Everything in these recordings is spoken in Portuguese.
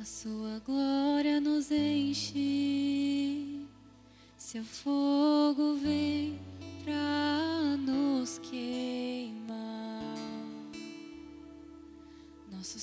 A sua glória nos enche, seu fogo vem pra nos queimar. Nosso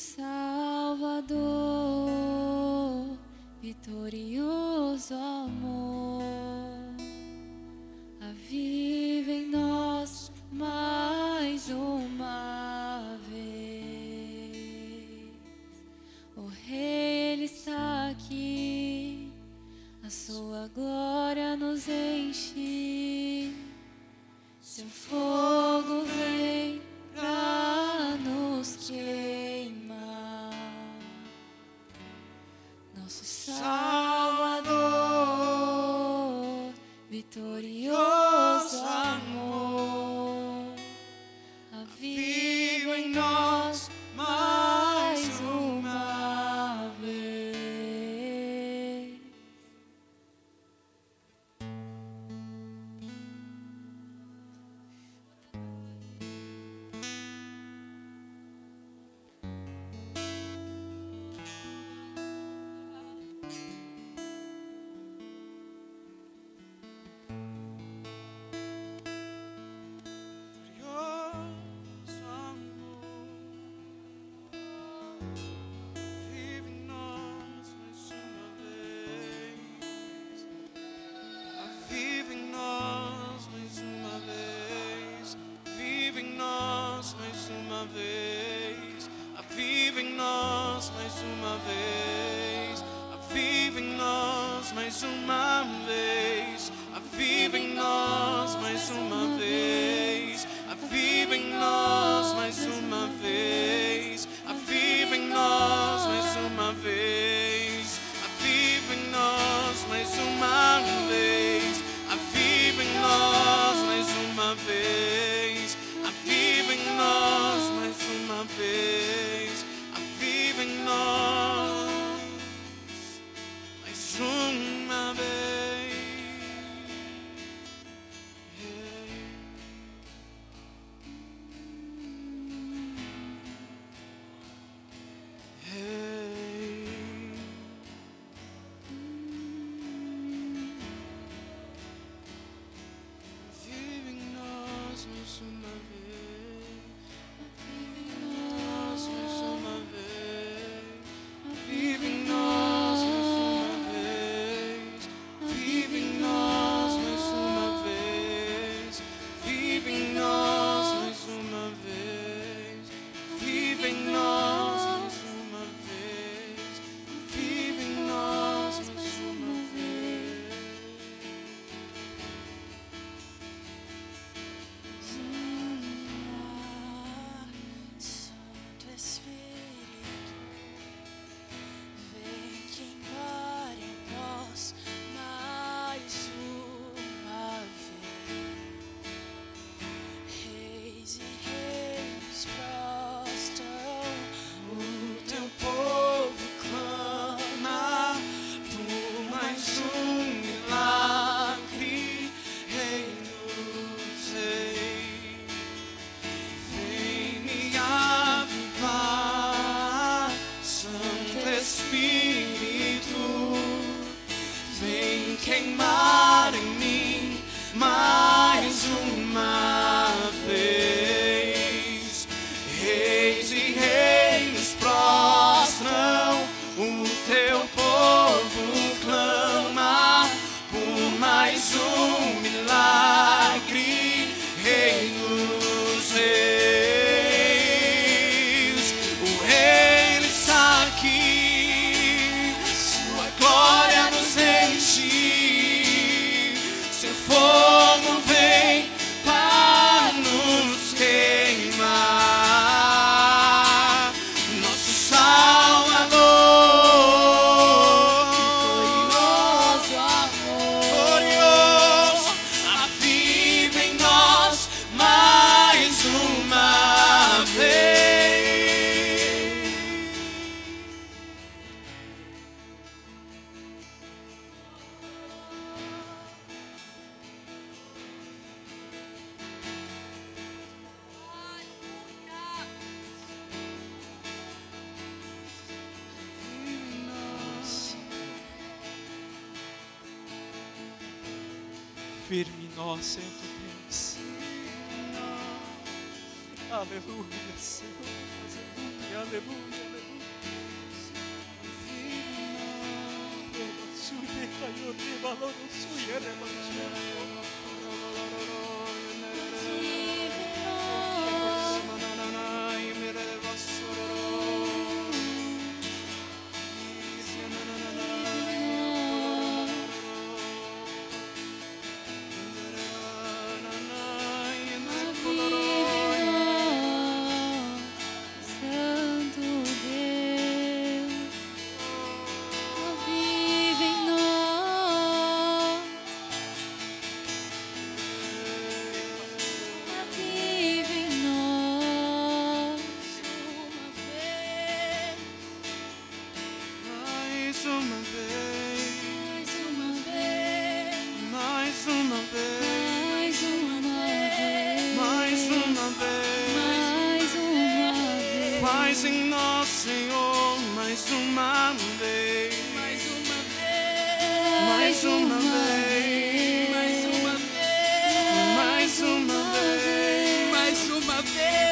mais uma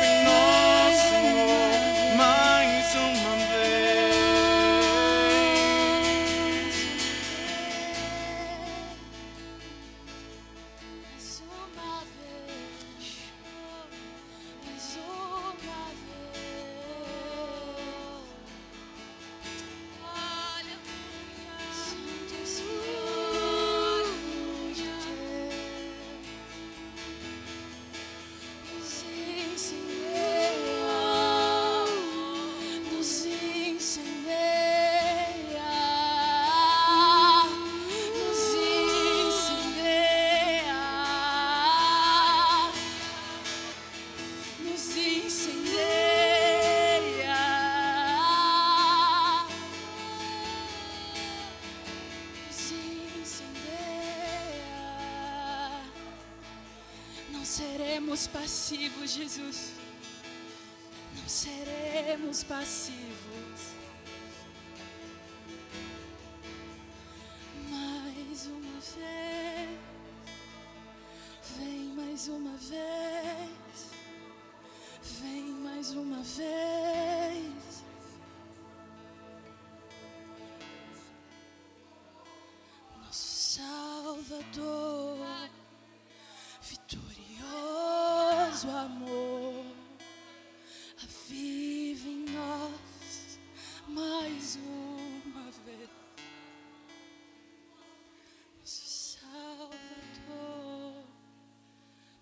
Jesus. Não seremos passivos. Mais uma vez, vem mais uma vez, vem mais uma vez. Nosso Salvador, vitorioso amor, vive em nós mais uma vez. Nosso Salvador,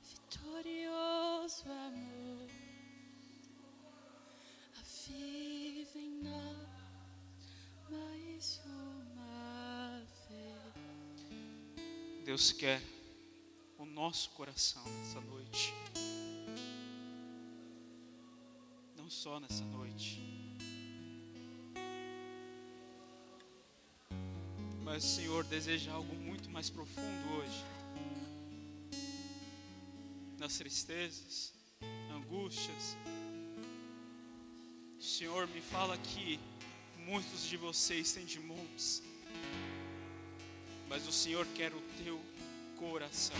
vitorioso amor, vive em nós mais uma vez. Deus quer o nosso coração nessa noite. Só nessa noite. Mas o Senhor deseja algo muito mais profundo hoje. Nas tristezas, angústias. O Senhor me fala que muitos de vocês têm de montes mas o Senhor quer o teu coração,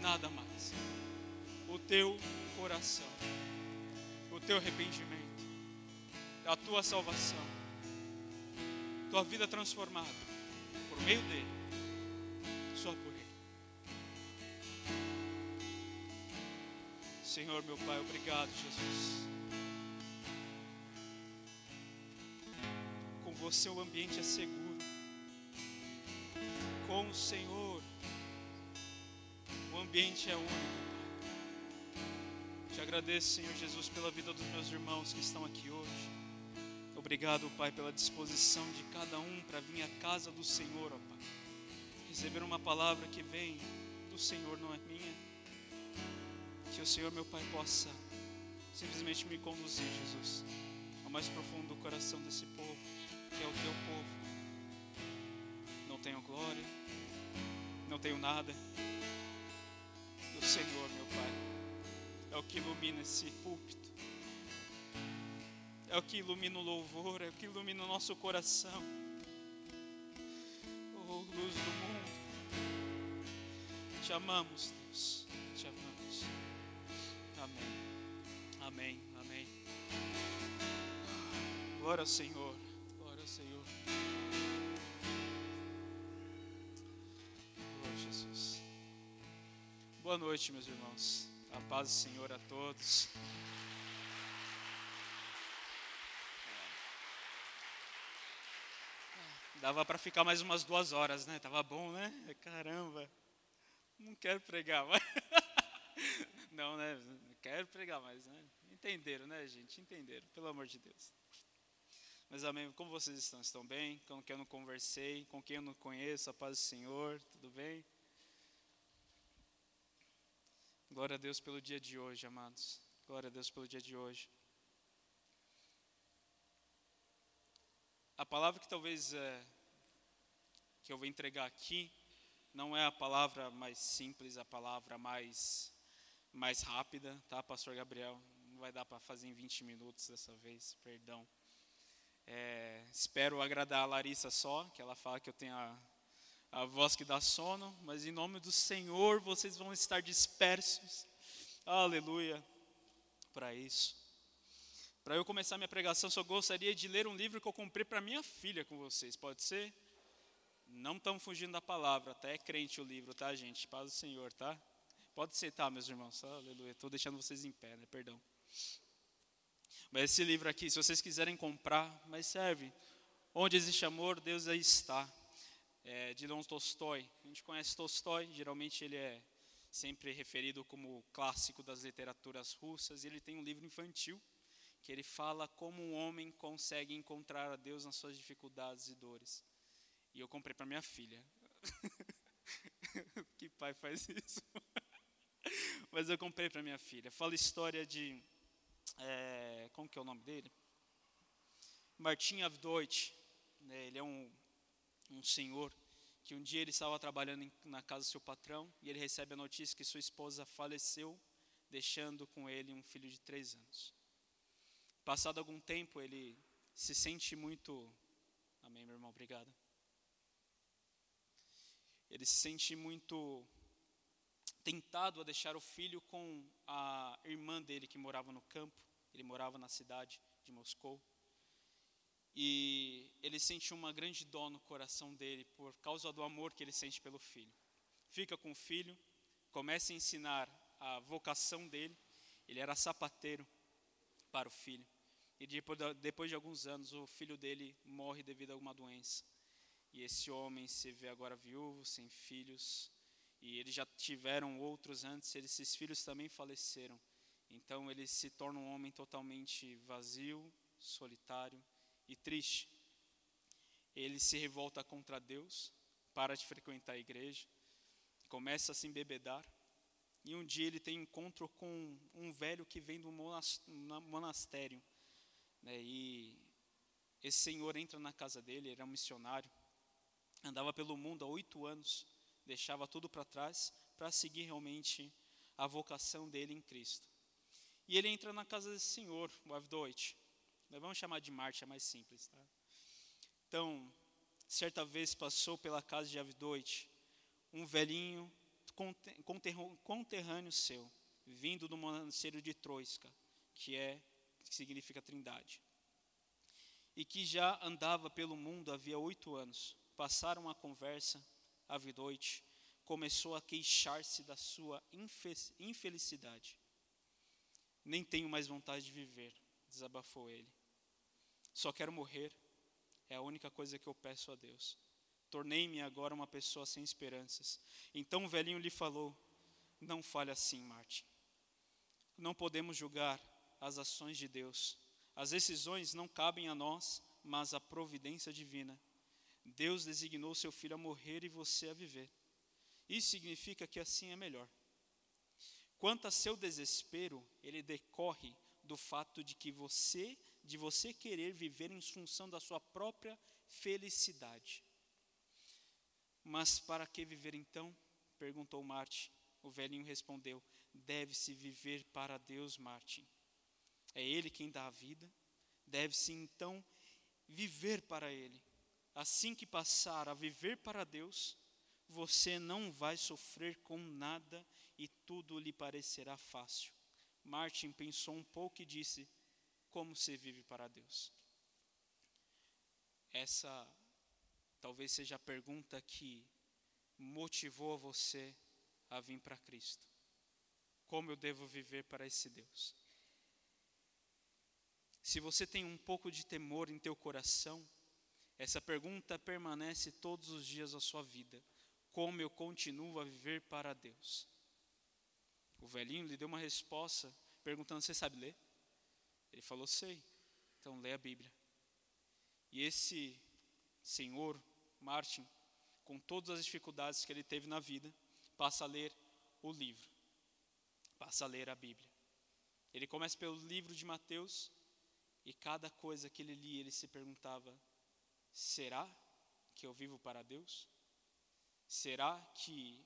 nada mais. O teu coração, o teu arrependimento, a tua salvação, tua vida transformada por meio dele, só por ele. Senhor, meu Pai, obrigado, Jesus. Com você o ambiente é seguro com o Senhor, o ambiente é único. Agradeço, Senhor Jesus, pela vida dos meus irmãos que estão aqui hoje. Obrigado, Pai, pela disposição de cada um para vir à casa do Senhor, ó Pai. Receber uma palavra que vem do Senhor, não é minha. Que o Senhor, meu Pai, possa simplesmente me conduzir, Jesus, ao mais profundo do coração desse povo, que é o teu povo não tenho glória, não tenho nada. O Senhor, meu Pai, é o que ilumina esse púlpito, é o que ilumina o louvor, é o que ilumina o nosso coração. Oh, luz do mundo, Te amamos, Deus. Te amamos. Amém. Amém. Amém. Glória ao Senhor. Glória ao Senhor. A Jesus. Boa noite, meus irmãos. A paz do Senhor a todos. Dava para ficar mais umas duas horas, né? Tava bom, né? Caramba. Não quero pregar mais. Não, né? Quero pregar mais, né? Entenderam, né, gente? Entenderam, pelo amor de Deus. Mas amém. Como vocês estão? Estão bem? Com quem eu não conversei? Com quem eu não conheço? A paz do Senhor? Tudo bem? Glória a Deus pelo dia de hoje, amados. Glória a Deus pelo dia de hoje. A palavra que talvez é, que eu vou entregar aqui não é a palavra mais simples, a palavra mais mais rápida, tá, Pastor Gabriel? Não vai dar para fazer em 20 minutos dessa vez, perdão. É, espero agradar a Larissa só, que ela fala que eu tenho a, a voz que dá sono, mas em nome do Senhor vocês vão estar dispersos. Aleluia. Para isso. Para eu começar minha pregação, só gostaria de ler um livro que eu comprei para minha filha com vocês. Pode ser? Não estamos fugindo da palavra, até é crente o livro, tá, gente? Paz do Senhor, tá? Pode ser, tá, meus irmãos? Aleluia. Estou deixando vocês em pé, né? Perdão. Mas esse livro aqui, se vocês quiserem comprar, mas serve. Onde existe amor, Deus aí está. É, de Leon Tolstói. A gente conhece Tolstói, geralmente ele é sempre referido como clássico das literaturas russas. Ele tem um livro infantil que ele fala como um homem consegue encontrar a Deus nas suas dificuldades e dores. E eu comprei para minha filha. que pai faz isso? Mas eu comprei para minha filha. Fala história de. É, como que é o nome dele? Martin Avdoit. Né, ele é um, um senhor que um dia ele estava trabalhando na casa do seu patrão e ele recebe a notícia que sua esposa faleceu, deixando com ele um filho de três anos. Passado algum tempo, ele se sente muito. Amém, meu irmão, obrigado. Ele se sente muito tentado a deixar o filho com a irmã dele que morava no campo. Ele morava na cidade de Moscou. E ele sente uma grande dó no coração dele por causa do amor que ele sente pelo filho. Fica com o filho, começa a ensinar a vocação dele. Ele era sapateiro para o filho. E depois, de alguns anos, o filho dele morre devido a uma doença. E esse homem se vê agora viúvo, sem filhos. E eles já tiveram outros antes, esses filhos também faleceram. Então ele se torna um homem totalmente vazio, solitário e triste. Ele se revolta contra Deus, para de frequentar a igreja, começa a se embebedar. E um dia ele tem encontro com um velho que vem do monastério né, e esse senhor entra na casa dele, ele era um missionário, andava pelo mundo há oito anos, deixava tudo para trás para seguir realmente a vocação dele em Cristo. E ele entra na casa desse senhor, o Avdoit. Nós vamos chamar de Marte, é mais simples. Tá? Então, certa vez passou pela casa de Avdoit um velhinho conterrâneo seu, vindo do monastério de Troiska, que é que significa trindade. E que já andava pelo mundo havia oito anos. Passaram a conversa, a vidoite, começou a queixar-se da sua infelicidade. Nem tenho mais vontade de viver, desabafou ele. Só quero morrer, é a única coisa que eu peço a Deus. Tornei-me agora uma pessoa sem esperanças. Então o velhinho lhe falou: Não fale assim, Martin. Não podemos julgar as ações de Deus. As decisões não cabem a nós, mas à providência divina. Deus designou seu filho a morrer e você a viver. Isso significa que assim é melhor. Quanto a seu desespero, ele decorre do fato de que você, de você querer viver em função da sua própria felicidade. Mas para que viver então? perguntou Marte. O velhinho respondeu: Deve-se viver para Deus, Martin. É Ele quem dá a vida. Deve-se então viver para Ele. Assim que passar a viver para Deus, você não vai sofrer com nada e tudo lhe parecerá fácil. Martin pensou um pouco e disse: Como se vive para Deus? Essa talvez seja a pergunta que motivou você a vir para Cristo. Como eu devo viver para esse Deus? Se você tem um pouco de temor em teu coração, essa pergunta permanece todos os dias da sua vida. Como eu continuo a viver para Deus? O velhinho lhe deu uma resposta perguntando: Você sabe ler? Ele falou: Sei. Então lê a Bíblia. E esse senhor, Martin, com todas as dificuldades que ele teve na vida, passa a ler o livro, passa a ler a Bíblia. Ele começa pelo livro de Mateus e cada coisa que ele lia, ele se perguntava: será que eu vivo para Deus? Será que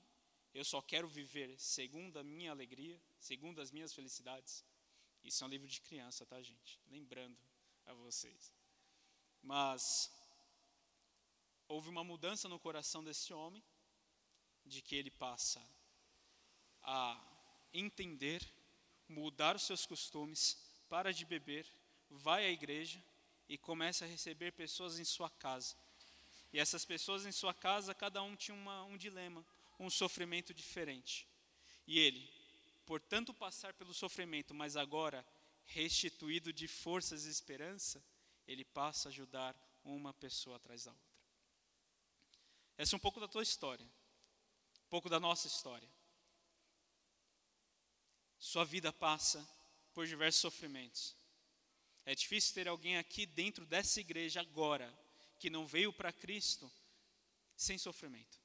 eu só quero viver segundo a minha alegria, segundo as minhas felicidades? Isso é um livro de criança, tá, gente? Lembrando a vocês. Mas houve uma mudança no coração desse homem, de que ele passa a entender, mudar os seus costumes, para de beber, vai à igreja e começa a receber pessoas em sua casa. E essas pessoas em sua casa, cada um tinha uma, um dilema, um sofrimento diferente. E ele, por tanto passar pelo sofrimento, mas agora restituído de forças e esperança, ele passa a ajudar uma pessoa atrás da outra. Essa é um pouco da tua história, um pouco da nossa história. Sua vida passa por diversos sofrimentos. É difícil ter alguém aqui dentro dessa igreja agora que não veio para Cristo sem sofrimento.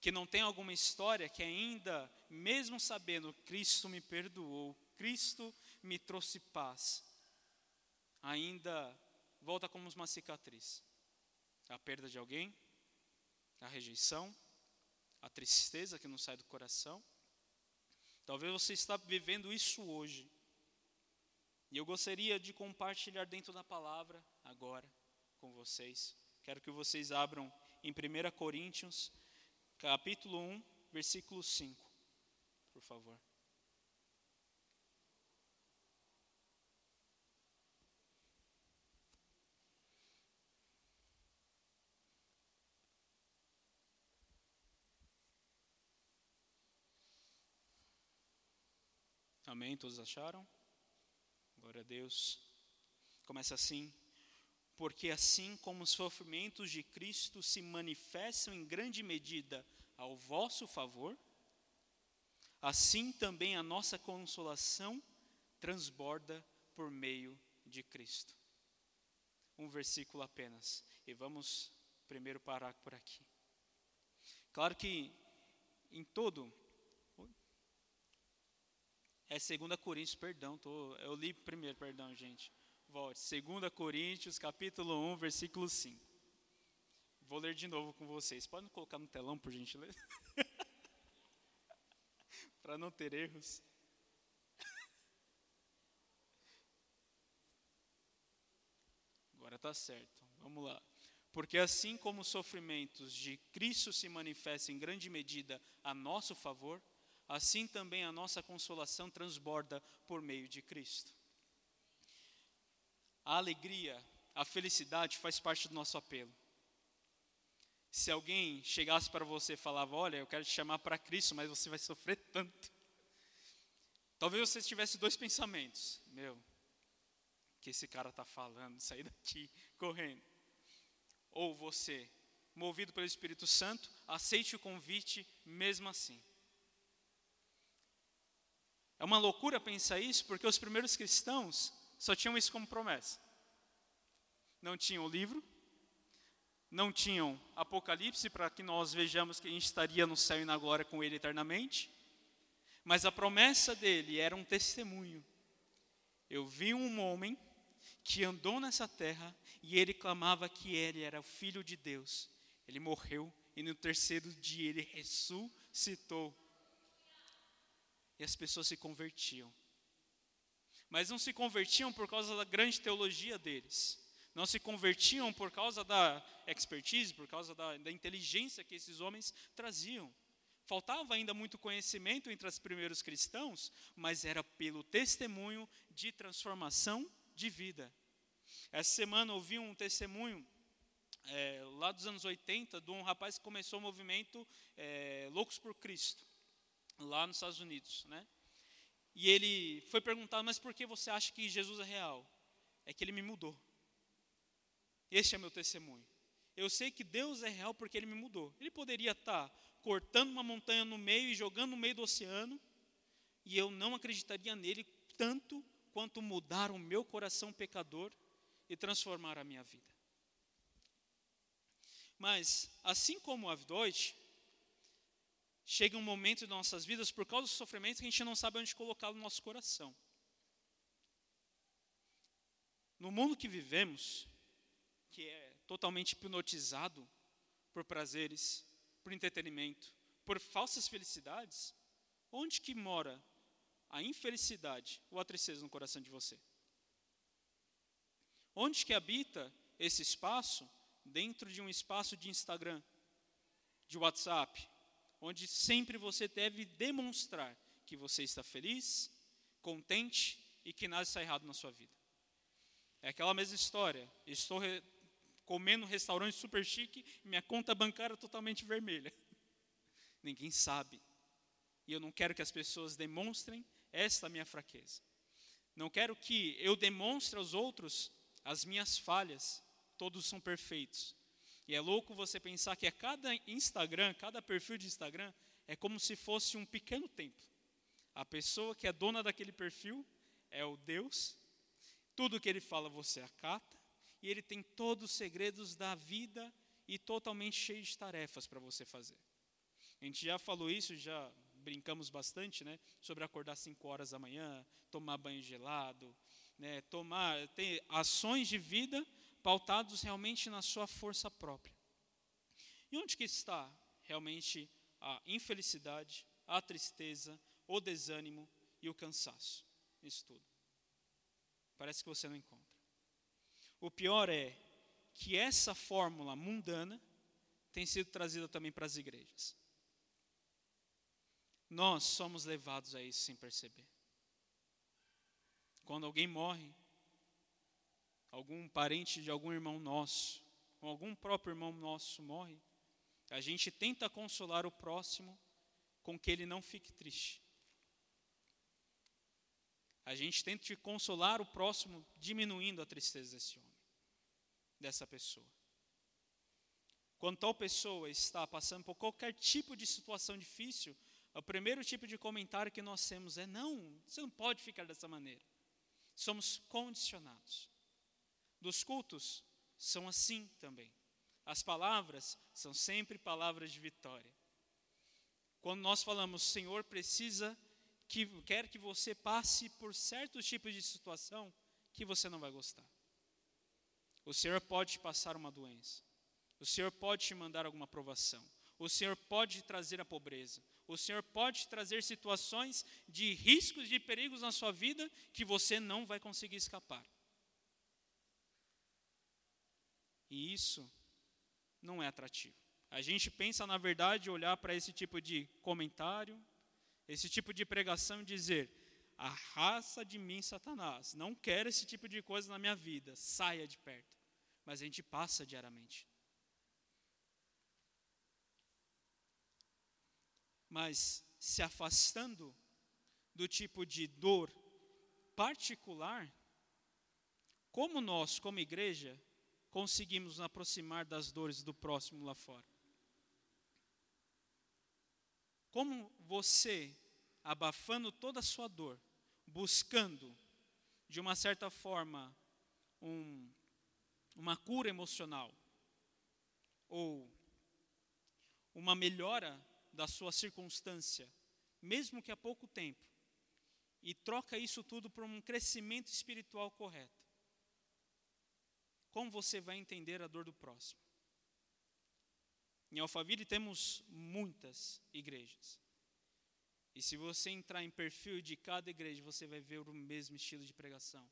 Que não tem alguma história que ainda, mesmo sabendo Cristo me perdoou, Cristo me trouxe paz, ainda volta como uma cicatriz. A perda de alguém, a rejeição, a tristeza que não sai do coração. Talvez você está vivendo isso hoje. E eu gostaria de compartilhar dentro da palavra agora com vocês. Quero que vocês abram em 1 Coríntios, capítulo 1, versículo 5, por favor. Amém? Todos acharam? Glória a Deus. Começa assim. Porque assim como os sofrimentos de Cristo se manifestam em grande medida ao vosso favor, assim também a nossa consolação transborda por meio de Cristo. Um versículo apenas. E vamos primeiro parar por aqui. Claro que em todo é 2 Coríntios, perdão, tô, eu li primeiro, perdão, gente. Volte. 2 Coríntios, capítulo 1, versículo 5. Vou ler de novo com vocês. Podem colocar no telão, por gentileza? Para não ter erros. Agora está certo. Vamos lá. Porque assim como os sofrimentos de Cristo se manifestam em grande medida a nosso favor, assim também a nossa consolação transborda por meio de Cristo. A alegria, a felicidade faz parte do nosso apelo. Se alguém chegasse para você e falava: Olha, eu quero te chamar para Cristo, mas você vai sofrer tanto. Talvez você tivesse dois pensamentos: Meu, que esse cara está falando, sair daqui correndo. Ou você, movido pelo Espírito Santo, aceite o convite mesmo assim. É uma loucura pensar isso, porque os primeiros cristãos só tinham isso como promessa. Não tinham o livro, não tinham Apocalipse para que nós vejamos que a gente estaria no céu e na glória com Ele eternamente, mas a promessa dele era um testemunho. Eu vi um homem que andou nessa terra e ele clamava que ele era o filho de Deus. Ele morreu e no terceiro dia ele ressuscitou e as pessoas se convertiam. Mas não se convertiam por causa da grande teologia deles, não se convertiam por causa da expertise, por causa da, da inteligência que esses homens traziam. Faltava ainda muito conhecimento entre os primeiros cristãos, mas era pelo testemunho de transformação de vida. Essa semana ouvi um testemunho é, lá dos anos 80 de um rapaz que começou o movimento é, Loucos por Cristo, lá nos Estados Unidos. Né? E ele foi perguntado, mas por que você acha que Jesus é real? É que ele me mudou. Este é meu testemunho. Eu sei que Deus é real porque ele me mudou. Ele poderia estar cortando uma montanha no meio e jogando no meio do oceano, e eu não acreditaria nele tanto quanto mudar o meu coração pecador e transformar a minha vida. Mas, assim como a Avdoit, chega um momento em nossas vidas, por causa do sofrimento, que a gente não sabe onde colocá-lo no nosso coração. No mundo que vivemos, que é totalmente hipnotizado por prazeres, por entretenimento, por falsas felicidades, onde que mora a infelicidade ou a tristeza no coração de você? Onde que habita esse espaço dentro de um espaço de Instagram, de WhatsApp, onde sempre você deve demonstrar que você está feliz, contente e que nada está errado na sua vida. É aquela mesma história. Estou comendo um restaurante super chique minha conta bancária é totalmente vermelha. Ninguém sabe. E eu não quero que as pessoas demonstrem esta minha fraqueza. Não quero que eu demonstre aos outros as minhas falhas. Todos são perfeitos. E é louco você pensar que a cada Instagram, cada perfil de Instagram, é como se fosse um pequeno templo. A pessoa que é dona daquele perfil é o Deus. Tudo que ele fala você acata e ele tem todos os segredos da vida e totalmente cheio de tarefas para você fazer. A gente já falou isso, já brincamos bastante, né, sobre acordar 5 horas da manhã, tomar banho gelado, né, tomar ter ações de vida pautados realmente na sua força própria. E onde que está realmente a infelicidade, a tristeza, o desânimo e o cansaço? Isso tudo. Parece que você não encontra. O pior é que essa fórmula mundana tem sido trazida também para as igrejas. Nós somos levados a isso sem perceber. Quando alguém morre, algum parente de algum irmão nosso, ou algum próprio irmão nosso morre, a gente tenta consolar o próximo com que ele não fique triste. A gente tenta consolar o próximo diminuindo a tristeza desse homem dessa pessoa. Quando tal pessoa está passando por qualquer tipo de situação difícil, o primeiro tipo de comentário que nós temos é: não, você não pode ficar dessa maneira. Somos condicionados. Dos cultos são assim também. As palavras são sempre palavras de vitória. Quando nós falamos, Senhor precisa que quer que você passe por certos tipos de situação que você não vai gostar. O Senhor pode te passar uma doença. O Senhor pode te mandar alguma provação. O Senhor pode trazer a pobreza. O Senhor pode trazer situações de riscos, de perigos na sua vida que você não vai conseguir escapar. E isso não é atrativo. A gente pensa, na verdade, olhar para esse tipo de comentário, esse tipo de pregação e dizer: a raça de mim, Satanás, não quero esse tipo de coisa na minha vida, saia de perto mas a gente passa diariamente. Mas se afastando do tipo de dor particular, como nós, como igreja, conseguimos nos aproximar das dores do próximo lá fora? Como você, abafando toda a sua dor, buscando, de uma certa forma, um uma cura emocional ou uma melhora da sua circunstância, mesmo que há pouco tempo, e troca isso tudo por um crescimento espiritual correto. Como você vai entender a dor do próximo? Em Alphaville temos muitas igrejas. E se você entrar em perfil de cada igreja, você vai ver o mesmo estilo de pregação.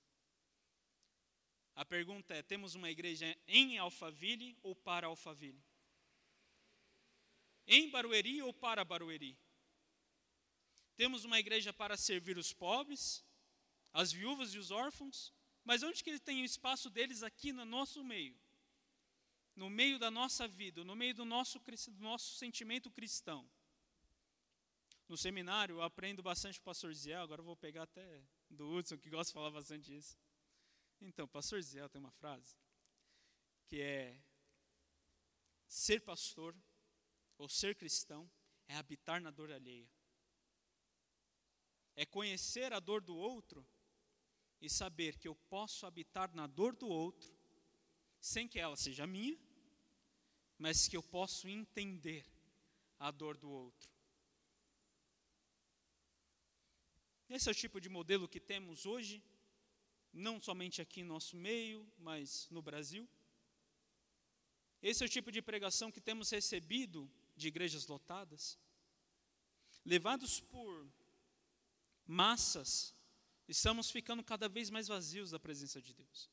A pergunta é: temos uma igreja em Alphaville ou para Alphaville? Em Barueri ou para Barueri? Temos uma igreja para servir os pobres, as viúvas e os órfãos, mas onde que eles têm o espaço deles aqui no nosso meio? No meio da nossa vida, no meio do nosso, do nosso sentimento cristão. No seminário eu aprendo bastante o pastor Ziel, agora eu vou pegar até do Hudson, que gosta de falar bastante isso. Então, pastor Ziel tem uma frase que é ser pastor ou ser cristão é habitar na dor alheia. É conhecer a dor do outro e saber que eu posso habitar na dor do outro sem que ela seja minha, mas que eu posso entender a dor do outro. Esse é o tipo de modelo que temos hoje, não somente aqui em nosso meio, mas no Brasil. Esse é o tipo de pregação que temos recebido de igrejas lotadas. Levados por massas, estamos ficando cada vez mais vazios da presença de Deus.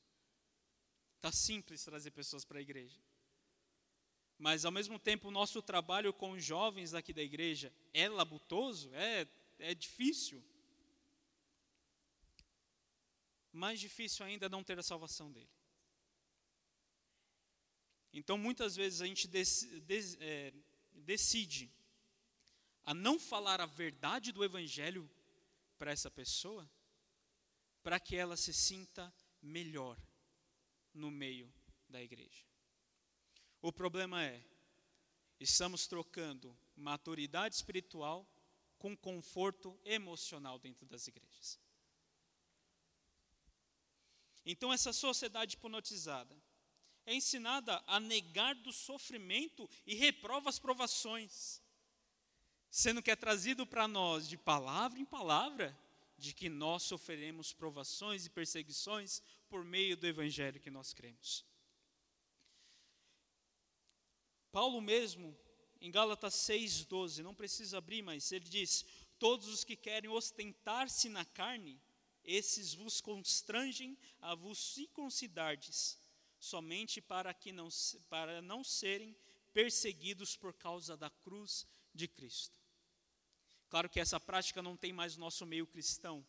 Está simples trazer pessoas para a igreja. Mas, ao mesmo tempo, o nosso trabalho com os jovens aqui da igreja é labutoso, é, é difícil mais difícil ainda é não ter a salvação dele. Então, muitas vezes a gente é, decide a não falar a verdade do Evangelho para essa pessoa, para que ela se sinta melhor no meio da igreja. O problema é, estamos trocando maturidade espiritual com conforto emocional dentro das igrejas. Então, essa sociedade hipnotizada é ensinada a negar do sofrimento e reprova as provações, sendo que é trazido para nós de palavra em palavra de que nós sofreremos provações e perseguições por meio do evangelho que nós cremos. Paulo mesmo, em Gálatas 6:12, não precisa abrir, mas ele diz: "Todos os que querem ostentar-se na carne esses vos constrangem a vos circuncidardes, somente para que não, para não serem perseguidos por causa da cruz de Cristo. Claro que essa prática não tem mais no nosso meio cristão.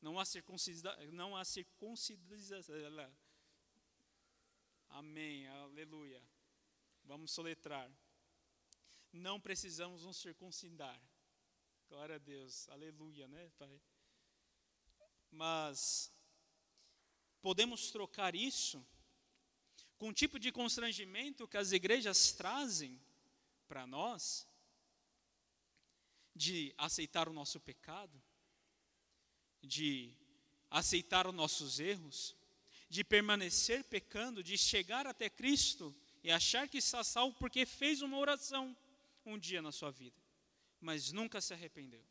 Não há circuncidação, não há circuncidação. Amém, aleluia. Vamos soletrar. Não precisamos nos circuncidar. Glória a Deus, aleluia, né, Pai? Mas podemos trocar isso com um tipo de constrangimento que as igrejas trazem para nós, de aceitar o nosso pecado, de aceitar os nossos erros, de permanecer pecando, de chegar até Cristo e achar que está salvo porque fez uma oração um dia na sua vida, mas nunca se arrependeu.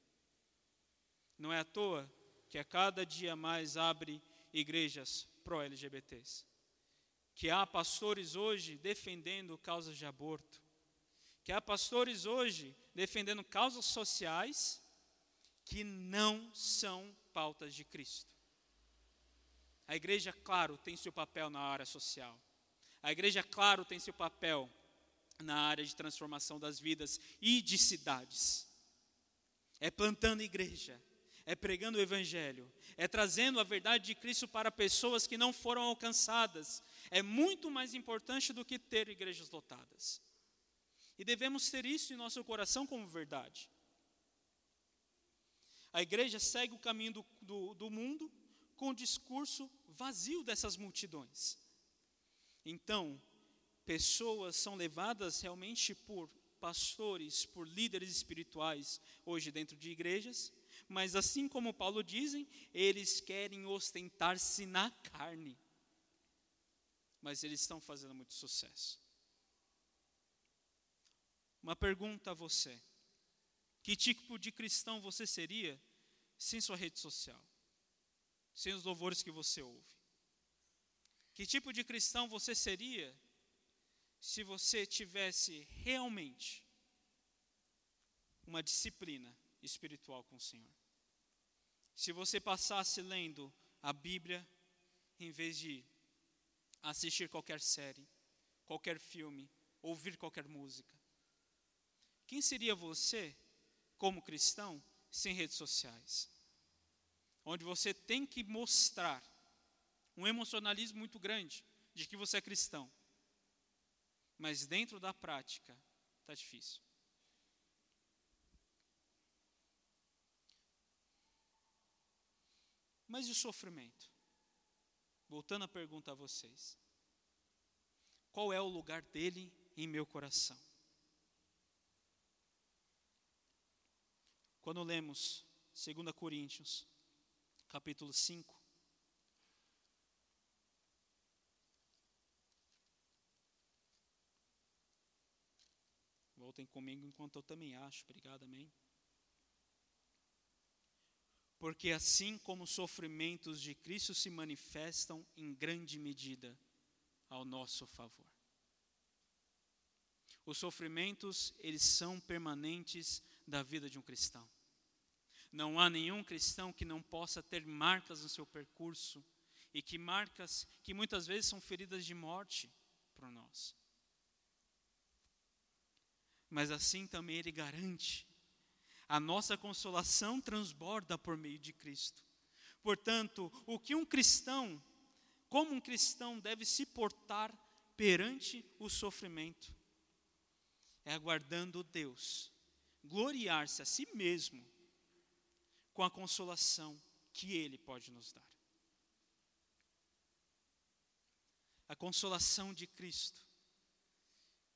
Não é à toa que a cada dia mais abre igrejas pró-LGBTs. Que há pastores hoje defendendo causas de aborto. Que há pastores hoje defendendo causas sociais que não são pautas de Cristo. A igreja, claro, tem seu papel na área social. A igreja, claro, tem seu papel na área de transformação das vidas e de cidades. É plantando igreja, é pregando o Evangelho, é trazendo a verdade de Cristo para pessoas que não foram alcançadas. É muito mais importante do que ter igrejas lotadas. E devemos ter isso em nosso coração como verdade. A igreja segue o caminho do, do, do mundo com o discurso vazio dessas multidões. Então, pessoas são levadas realmente por pastores, por líderes espirituais, hoje dentro de igrejas, mas assim como Paulo dizem, eles querem ostentar-se na carne. Mas eles estão fazendo muito sucesso. Uma pergunta a você: que tipo de cristão você seria sem sua rede social? Sem os louvores que você ouve? Que tipo de cristão você seria se você tivesse realmente uma disciplina espiritual com o Senhor? Se você passasse lendo a Bíblia, em vez de assistir qualquer série, qualquer filme, ouvir qualquer música. Quem seria você, como cristão, sem redes sociais? Onde você tem que mostrar um emocionalismo muito grande de que você é cristão. Mas dentro da prática, está difícil. Mas e o sofrimento? Voltando a pergunta a vocês: qual é o lugar dele em meu coração? Quando lemos 2 Coríntios, capítulo 5, Voltem comigo enquanto eu também acho. Obrigado, amém. Porque assim como os sofrimentos de Cristo se manifestam em grande medida ao nosso favor. Os sofrimentos, eles são permanentes da vida de um cristão. Não há nenhum cristão que não possa ter marcas no seu percurso e que marcas que muitas vezes são feridas de morte para nós. Mas assim também ele garante a nossa consolação transborda por meio de Cristo. Portanto, o que um cristão, como um cristão deve se portar perante o sofrimento? É aguardando Deus, gloriar-se a si mesmo com a consolação que Ele pode nos dar. A consolação de Cristo,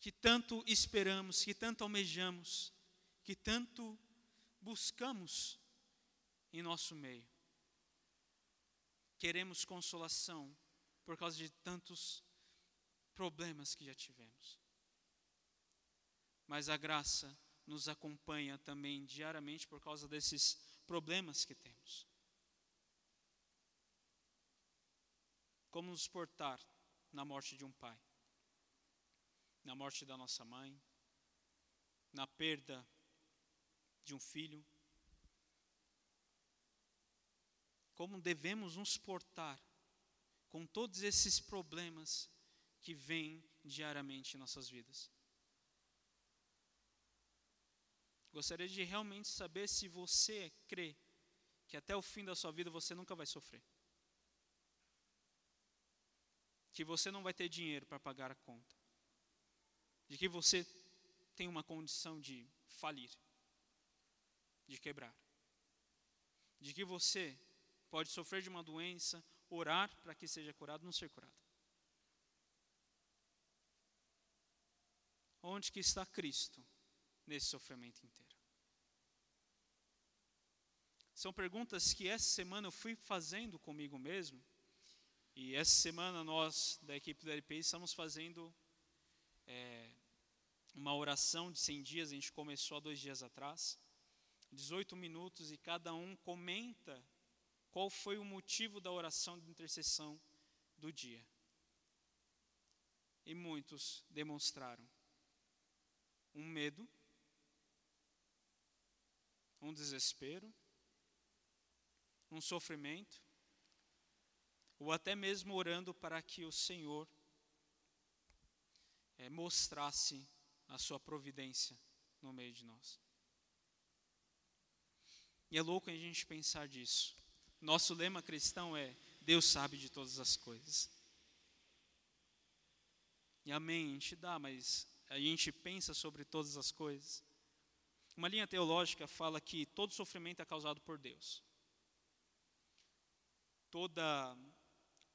que tanto esperamos, que tanto almejamos, que tanto buscamos em nosso meio. Queremos consolação por causa de tantos problemas que já tivemos. Mas a graça nos acompanha também diariamente por causa desses problemas que temos. Como nos portar na morte de um pai, na morte da nossa mãe, na perda de um filho. Como devemos nos portar com todos esses problemas que vêm diariamente em nossas vidas. Gostaria de realmente saber se você crê que até o fim da sua vida você nunca vai sofrer. Que você não vai ter dinheiro para pagar a conta. De que você tem uma condição de falir de quebrar. De que você pode sofrer de uma doença, orar para que seja curado, não ser curado. Onde que está Cristo nesse sofrimento inteiro? São perguntas que essa semana eu fui fazendo comigo mesmo. E essa semana nós, da equipe do LPI, estamos fazendo é, uma oração de 100 dias. A gente começou há dois dias atrás. 18 minutos e cada um comenta qual foi o motivo da oração de intercessão do dia. E muitos demonstraram um medo, um desespero, um sofrimento, ou até mesmo orando para que o Senhor é, mostrasse a sua providência no meio de nós. E é louco a gente pensar disso. Nosso lema cristão é: Deus sabe de todas as coisas. E amém, a gente dá, mas a gente pensa sobre todas as coisas. Uma linha teológica fala que todo sofrimento é causado por Deus. Toda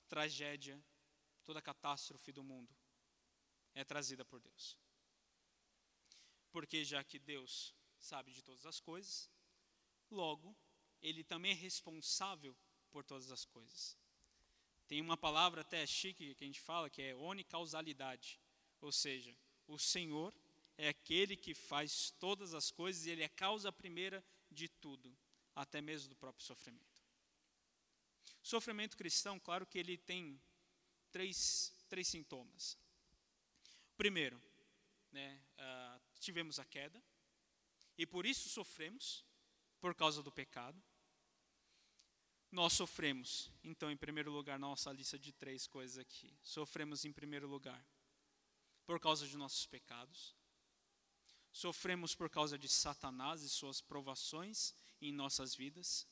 tragédia, toda catástrofe do mundo é trazida por Deus. Porque já que Deus sabe de todas as coisas, Logo, ele também é responsável por todas as coisas. Tem uma palavra até chique que a gente fala que é onicausalidade, ou seja, o Senhor é aquele que faz todas as coisas e ele é a causa primeira de tudo, até mesmo do próprio sofrimento. O sofrimento cristão, claro que ele tem três, três sintomas. Primeiro, né, uh, tivemos a queda e por isso sofremos por causa do pecado. nós sofremos. Então, em primeiro lugar, nossa lista de três coisas aqui. Sofremos em primeiro lugar por causa de nossos pecados. Sofremos por causa de Satanás e suas provações em nossas vidas.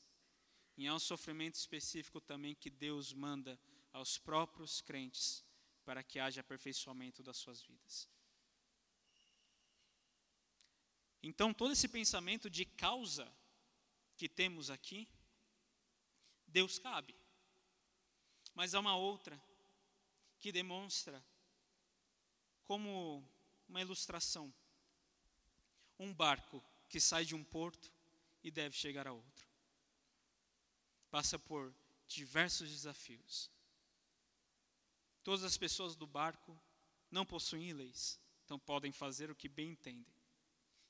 E há um sofrimento específico também que Deus manda aos próprios crentes para que haja aperfeiçoamento das suas vidas. Então, todo esse pensamento de causa que temos aqui, Deus cabe. Mas há uma outra que demonstra como uma ilustração um barco que sai de um porto e deve chegar a outro. Passa por diversos desafios. Todas as pessoas do barco não possuem leis, então podem fazer o que bem entendem.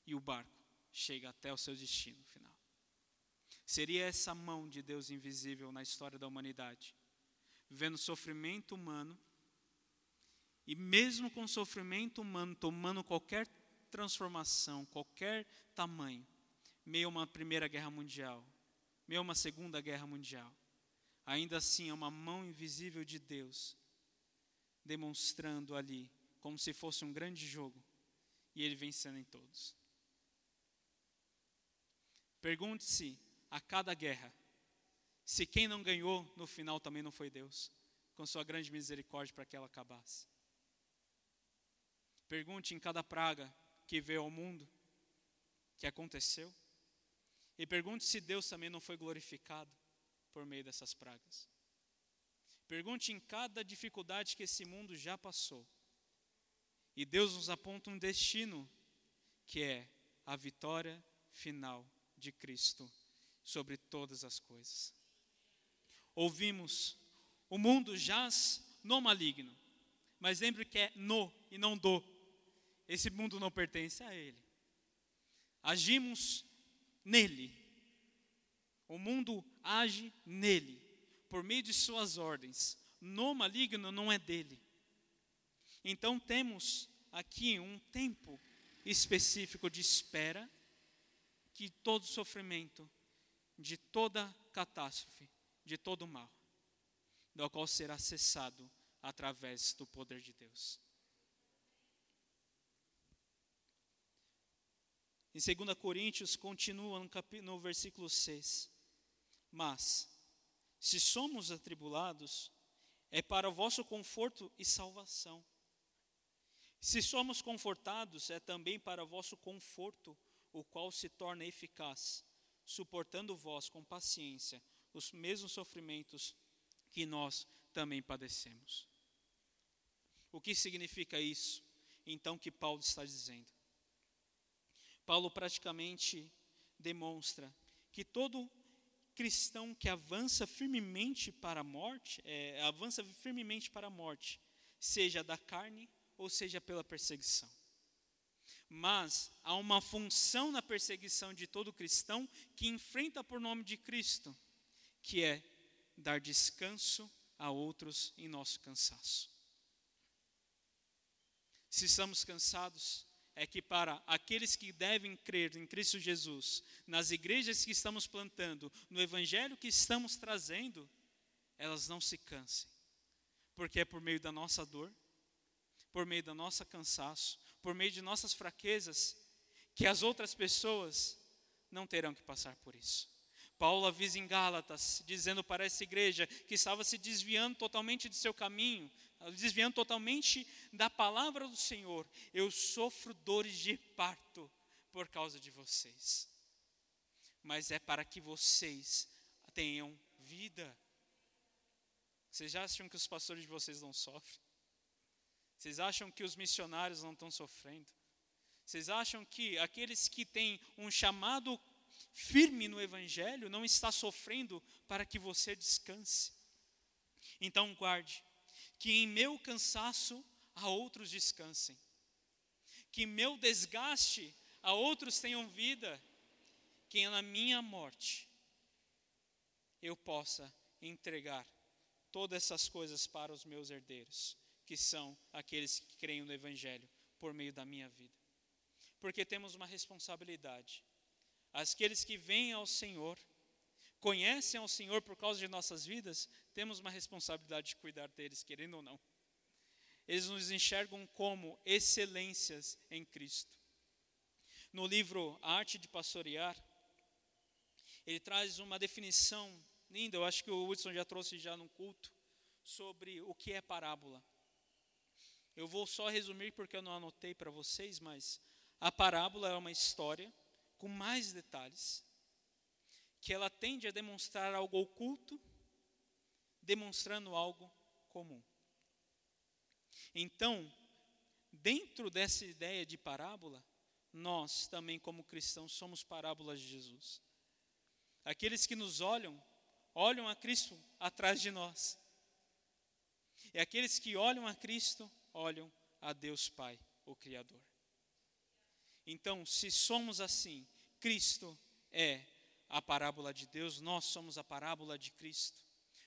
E o barco chega até o seu destino final. Seria essa mão de Deus invisível na história da humanidade, vendo sofrimento humano, e mesmo com sofrimento humano tomando qualquer transformação, qualquer tamanho, meio uma primeira guerra mundial, meio uma segunda guerra mundial, ainda assim é uma mão invisível de Deus demonstrando ali como se fosse um grande jogo e ele vencendo em todos. Pergunte-se a cada guerra se quem não ganhou no final também não foi Deus, com sua grande misericórdia para que ela acabasse. Pergunte em cada praga que veio ao mundo, que aconteceu, e pergunte se Deus também não foi glorificado por meio dessas pragas. Pergunte em cada dificuldade que esse mundo já passou. E Deus nos aponta um destino, que é a vitória final de Cristo sobre todas as coisas. Ouvimos, o mundo jaz no maligno, mas lembre que é no e não do. Esse mundo não pertence a ele. Agimos nele. O mundo age nele, por meio de suas ordens. No maligno não é dele. Então temos aqui um tempo específico de espera que todo sofrimento, de toda catástrofe, de todo mal, do qual será cessado através do poder de Deus. Em 2 Coríntios, continua no, no versículo 6. Mas, se somos atribulados, é para o vosso conforto e salvação. Se somos confortados, é também para o vosso conforto, o qual se torna eficaz, suportando vós com paciência os mesmos sofrimentos que nós também padecemos. O que significa isso? Então, que Paulo está dizendo? Paulo praticamente demonstra que todo cristão que avança firmemente para a morte, é, avança firmemente para a morte, seja da carne ou seja pela perseguição. Mas há uma função na perseguição de todo cristão que enfrenta por nome de Cristo, que é dar descanso a outros em nosso cansaço. Se estamos cansados, é que para aqueles que devem crer em Cristo Jesus, nas igrejas que estamos plantando, no evangelho que estamos trazendo, elas não se cansem, porque é por meio da nossa dor, por meio da nossa cansaço, por meio de nossas fraquezas, que as outras pessoas não terão que passar por isso. Paulo avisa em Gálatas, dizendo para essa igreja que estava se desviando totalmente de seu caminho, desviando totalmente da palavra do Senhor. Eu sofro dores de parto por causa de vocês. Mas é para que vocês tenham vida. Vocês já acham que os pastores de vocês não sofrem? Vocês acham que os missionários não estão sofrendo? Vocês acham que aqueles que têm um chamado firme no evangelho não está sofrendo para que você descanse? Então guarde que em meu cansaço a outros descansem, que meu desgaste a outros tenham vida, que na minha morte eu possa entregar todas essas coisas para os meus herdeiros, que são aqueles que creem no Evangelho por meio da minha vida. Porque temos uma responsabilidade. Aqueles que vêm ao Senhor conhecem ao Senhor por causa de nossas vidas, temos uma responsabilidade de cuidar deles, querendo ou não. Eles nos enxergam como excelências em Cristo. No livro A Arte de Pastorear, ele traz uma definição linda, eu acho que o Hudson já trouxe já no culto, sobre o que é parábola. Eu vou só resumir porque eu não anotei para vocês, mas a parábola é uma história com mais detalhes, que ela tende a demonstrar algo oculto, demonstrando algo comum. Então, dentro dessa ideia de parábola, nós também, como cristãos, somos parábolas de Jesus. Aqueles que nos olham, olham a Cristo atrás de nós. E aqueles que olham a Cristo, olham a Deus Pai, o Criador. Então, se somos assim, Cristo é a parábola de Deus, nós somos a parábola de Cristo.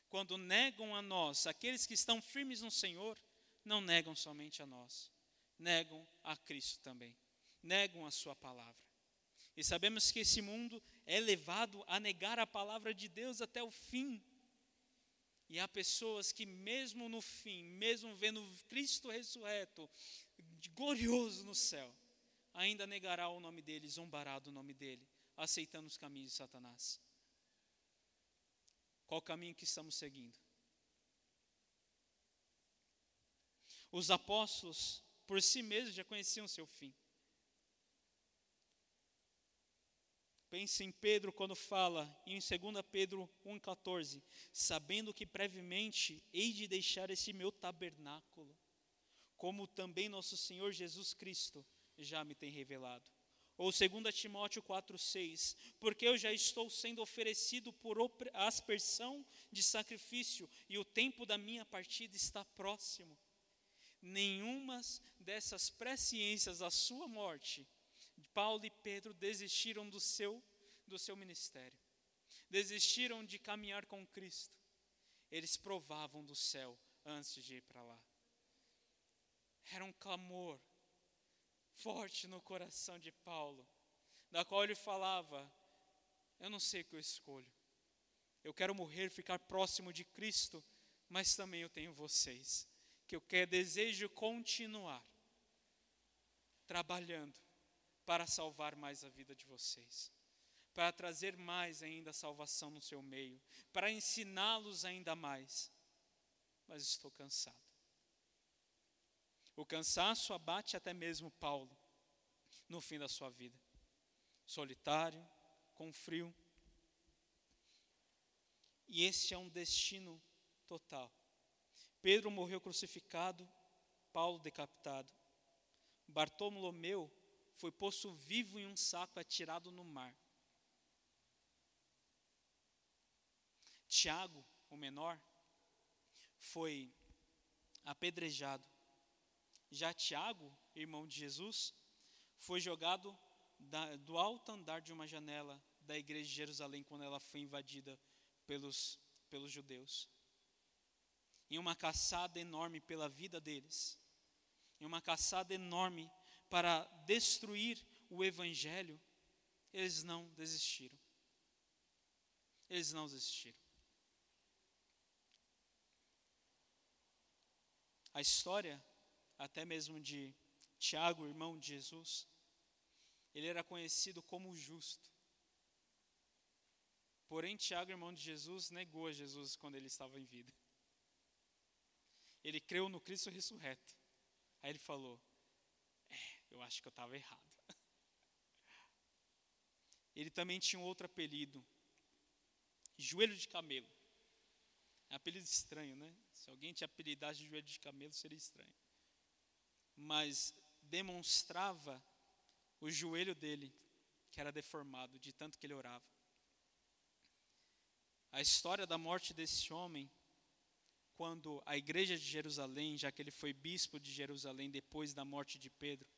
Quando negam a nós, aqueles que estão firmes no Senhor, não negam somente a nós, negam a Cristo também, negam a Sua palavra. E sabemos que esse mundo é levado a negar a palavra de Deus até o fim. E há pessoas que, mesmo no fim, mesmo vendo Cristo ressurreto, glorioso no céu, ainda negará o nome dele, zombará do nome dele, aceitando os caminhos de Satanás. Qual o caminho que estamos seguindo? Os apóstolos, por si mesmos, já conheciam seu fim. Pense em Pedro quando fala em 2 Pedro 1,14: Sabendo que brevemente hei de deixar esse meu tabernáculo, como também nosso Senhor Jesus Cristo já me tem revelado. Ou 2 Timóteo 4,6: Porque eu já estou sendo oferecido por aspersão de sacrifício, e o tempo da minha partida está próximo. Nenhuma dessas presciências da sua morte, Paulo e Pedro desistiram do seu, do seu ministério, desistiram de caminhar com Cristo. Eles provavam do céu antes de ir para lá. Era um clamor forte no coração de Paulo, da qual ele falava: Eu não sei o que eu escolho. Eu quero morrer, ficar próximo de Cristo, mas também eu tenho vocês, que eu quero, desejo continuar trabalhando para salvar mais a vida de vocês, para trazer mais ainda salvação no seu meio, para ensiná-los ainda mais. Mas estou cansado. O cansaço abate até mesmo Paulo no fim da sua vida. Solitário, com frio. E esse é um destino total. Pedro morreu crucificado, Paulo decapitado. Bartolomeu foi posto vivo em um saco atirado no mar. Tiago, o menor, foi apedrejado. Já Tiago, irmão de Jesus, foi jogado da, do alto andar de uma janela da igreja de Jerusalém quando ela foi invadida pelos, pelos judeus. Em uma caçada enorme pela vida deles, em uma caçada enorme para destruir o evangelho, eles não desistiram. Eles não desistiram. A história até mesmo de Tiago, irmão de Jesus, ele era conhecido como justo. Porém, Tiago, irmão de Jesus, negou a Jesus quando ele estava em vida. Ele creu no Cristo ressurreto. Aí ele falou: eu acho que eu estava errado. Ele também tinha um outro apelido, joelho de camelo. É um apelido estranho, né? Se alguém te apelidasse de joelho de camelo, seria estranho mas demonstrava o joelho dele, que era deformado, de tanto que ele orava. A história da morte desse homem, quando a igreja de Jerusalém, já que ele foi bispo de Jerusalém depois da morte de Pedro,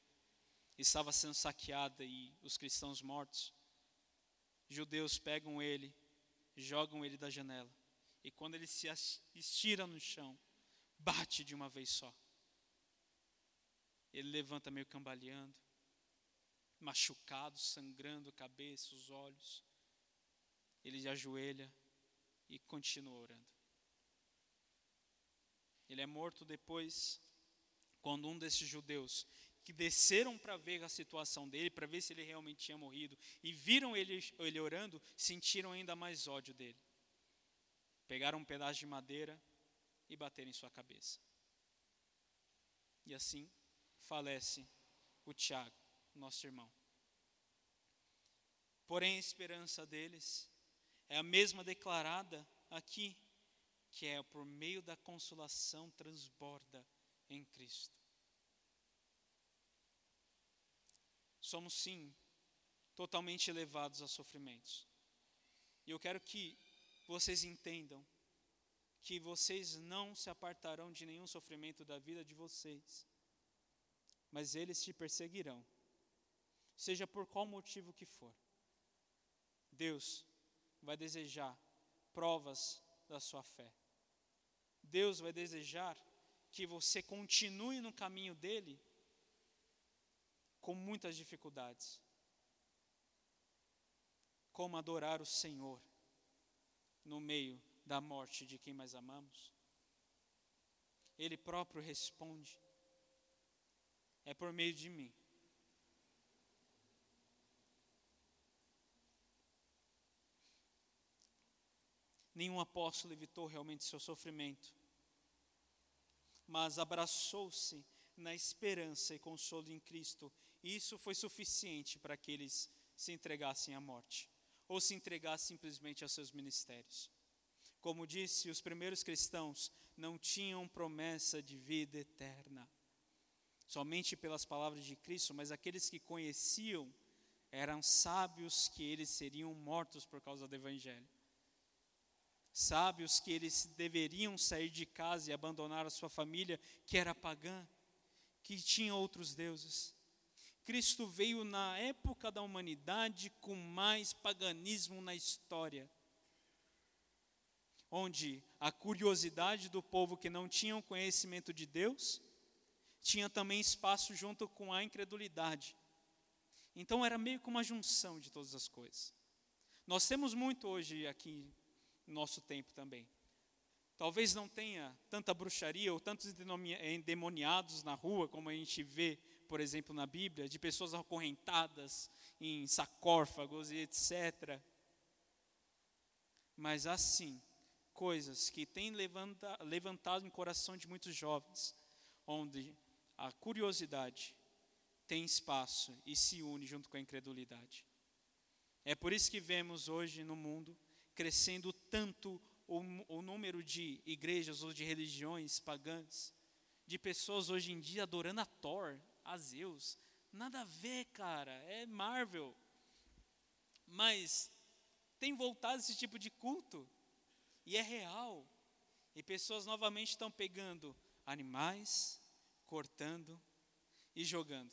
estava sendo saqueada e os cristãos mortos, judeus pegam ele, jogam ele da janela, e quando ele se estira no chão, bate de uma vez só. Ele levanta meio cambaleando, machucado, sangrando a cabeça, os olhos. ele ajoelha e continua orando. Ele é morto depois, quando um desses judeus que desceram para ver a situação dele, para ver se ele realmente tinha morrido, e viram ele, ele orando, sentiram ainda mais ódio dele. Pegaram um pedaço de madeira e bateram em sua cabeça. E assim falece o Tiago, nosso irmão. Porém, a esperança deles é a mesma declarada aqui, que é por meio da consolação transborda em Cristo. Somos sim totalmente levados a sofrimentos. E eu quero que vocês entendam que vocês não se apartarão de nenhum sofrimento da vida de vocês, mas eles te perseguirão, seja por qual motivo que for. Deus vai desejar provas da sua fé. Deus vai desejar que você continue no caminho dele com muitas dificuldades. Como adorar o Senhor no meio da morte de quem mais amamos? Ele próprio responde: é por meio de mim. Nenhum apóstolo evitou realmente seu sofrimento, mas abraçou-se na esperança e consolo em Cristo. Isso foi suficiente para que eles se entregassem à morte, ou se entregassem simplesmente aos seus ministérios. Como disse, os primeiros cristãos não tinham promessa de vida eterna, somente pelas palavras de Cristo, mas aqueles que conheciam eram sábios que eles seriam mortos por causa do Evangelho sábios que eles deveriam sair de casa e abandonar a sua família, que era pagã, que tinha outros deuses. Cristo veio na época da humanidade com mais paganismo na história, onde a curiosidade do povo que não tinha o conhecimento de Deus tinha também espaço junto com a incredulidade. Então era meio que uma junção de todas as coisas. Nós temos muito hoje aqui nosso tempo também. Talvez não tenha tanta bruxaria ou tantos endemoniados na rua, como a gente vê, por exemplo, na Bíblia, de pessoas acorrentadas em sarcófagos e etc. Mas assim, coisas que têm levanta, levantado no coração de muitos jovens, onde a curiosidade tem espaço e se une junto com a incredulidade. É por isso que vemos hoje no mundo crescendo tanto o, o número de igrejas ou de religiões pagãs, de pessoas hoje em dia adorando a Thor, a Zeus. Nada a ver, cara, é Marvel. Mas tem voltado esse tipo de culto, e é real. E pessoas novamente estão pegando animais, cortando e jogando.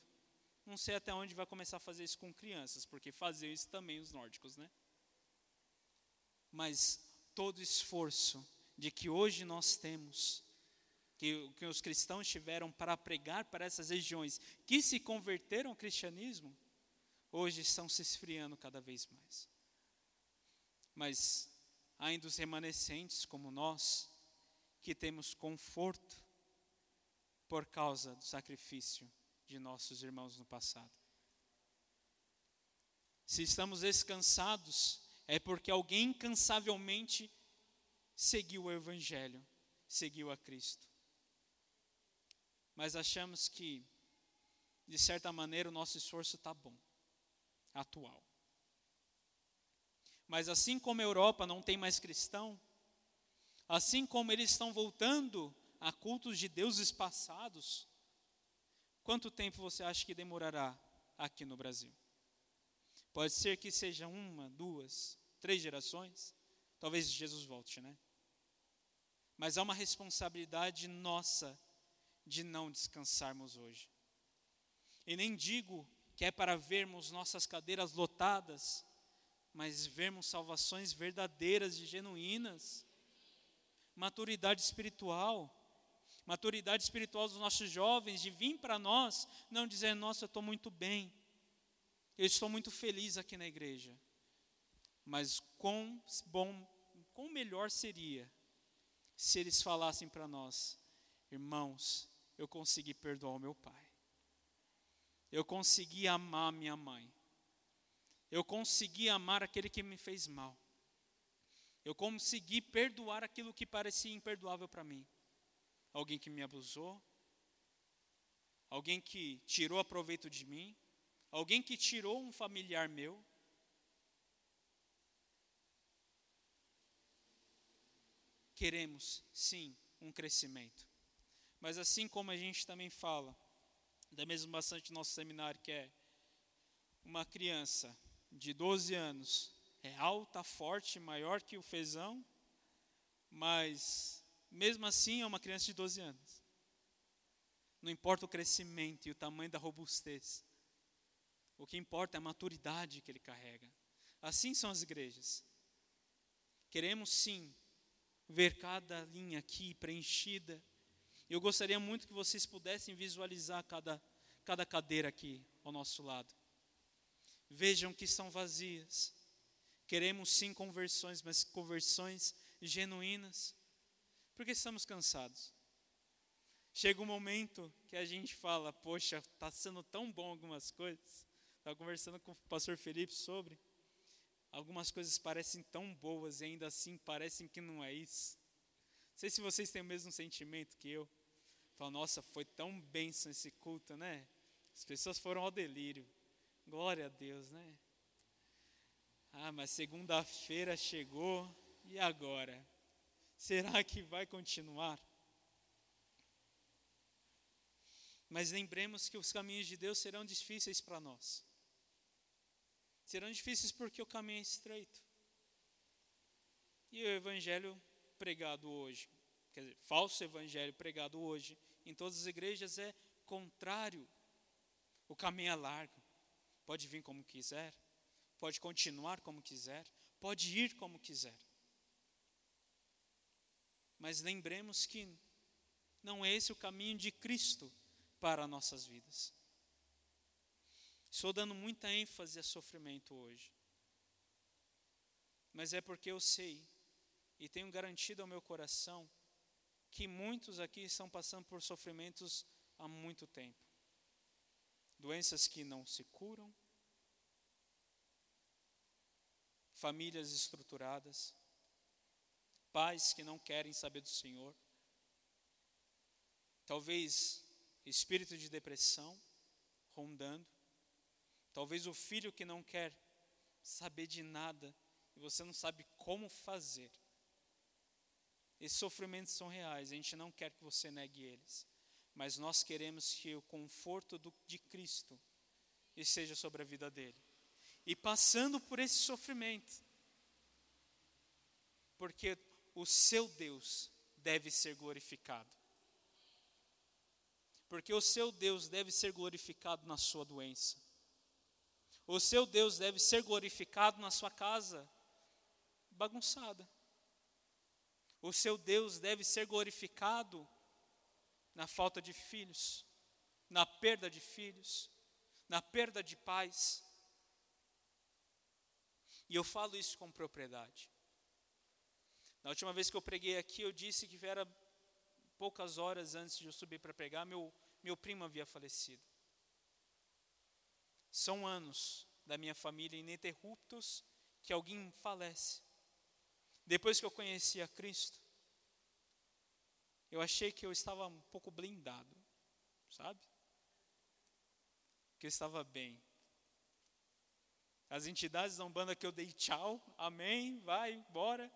Não sei até onde vai começar a fazer isso com crianças, porque faziam isso também os nórdicos, né? mas todo esforço de que hoje nós temos, que, que os cristãos tiveram para pregar para essas regiões que se converteram ao cristianismo, hoje estão se esfriando cada vez mais. Mas ainda os remanescentes, como nós, que temos conforto por causa do sacrifício de nossos irmãos no passado. Se estamos descansados, é porque alguém incansavelmente seguiu o Evangelho, seguiu a Cristo. Mas achamos que, de certa maneira, o nosso esforço está bom, atual. Mas assim como a Europa não tem mais cristão, assim como eles estão voltando a cultos de deuses passados, quanto tempo você acha que demorará aqui no Brasil? Pode ser que seja uma, duas, três gerações. Talvez Jesus volte, né? Mas há uma responsabilidade nossa de não descansarmos hoje. E nem digo que é para vermos nossas cadeiras lotadas, mas vermos salvações verdadeiras e genuínas. Maturidade espiritual. Maturidade espiritual dos nossos jovens, de vir para nós, não dizer, nossa, eu estou muito bem, eu estou muito feliz aqui na igreja. Mas quão bom, quão melhor seria se eles falassem para nós, irmãos, eu consegui perdoar o meu pai. Eu consegui amar minha mãe. Eu consegui amar aquele que me fez mal. Eu consegui perdoar aquilo que parecia imperdoável para mim. Alguém que me abusou, alguém que tirou proveito de mim, alguém que tirou um familiar meu. Queremos, sim, um crescimento. Mas assim como a gente também fala, da mesmo bastante no nosso seminário, que é uma criança de 12 anos é alta, forte, maior que o fezão, mas mesmo assim é uma criança de 12 anos. Não importa o crescimento e o tamanho da robustez. O que importa é a maturidade que ele carrega. Assim são as igrejas. Queremos sim ver cada linha aqui preenchida. Eu gostaria muito que vocês pudessem visualizar cada, cada cadeira aqui ao nosso lado. Vejam que são vazias. Queremos sim conversões, mas conversões genuínas, porque estamos cansados. Chega um momento que a gente fala, poxa, está sendo tão bom algumas coisas. Estava conversando com o pastor Felipe sobre. Algumas coisas parecem tão boas e ainda assim parecem que não é isso. Não sei se vocês têm o mesmo sentimento que eu. Fala, nossa, foi tão benção esse culto, né? As pessoas foram ao delírio. Glória a Deus, né? Ah, mas segunda-feira chegou e agora? Será que vai continuar? Mas lembremos que os caminhos de Deus serão difíceis para nós. Serão difíceis porque o caminho é estreito. E o evangelho pregado hoje, quer dizer, falso evangelho pregado hoje em todas as igrejas é contrário. O caminho é largo. Pode vir como quiser, pode continuar como quiser, pode ir como quiser. Mas lembremos que não é esse o caminho de Cristo para nossas vidas. Estou dando muita ênfase a sofrimento hoje. Mas é porque eu sei e tenho garantido ao meu coração que muitos aqui estão passando por sofrimentos há muito tempo. Doenças que não se curam, famílias estruturadas, pais que não querem saber do Senhor, talvez espírito de depressão rondando, talvez o filho que não quer saber de nada e você não sabe como fazer. Esses sofrimentos são reais, a gente não quer que você negue eles, mas nós queremos que o conforto do, de Cristo esteja sobre a vida dele e passando por esse sofrimento, porque o seu Deus deve ser glorificado. Porque o seu Deus deve ser glorificado na sua doença. O seu Deus deve ser glorificado na sua casa bagunçada. O seu Deus deve ser glorificado na falta de filhos, na perda de filhos, na perda de pais, e eu falo isso com propriedade. Na última vez que eu preguei aqui, eu disse que era poucas horas antes de eu subir para pregar, meu, meu primo havia falecido. São anos da minha família ininterruptos que alguém falece. Depois que eu conheci a Cristo, eu achei que eu estava um pouco blindado, sabe? Que eu estava bem. As entidades da Umbanda que eu dei tchau, amém, vai, bora.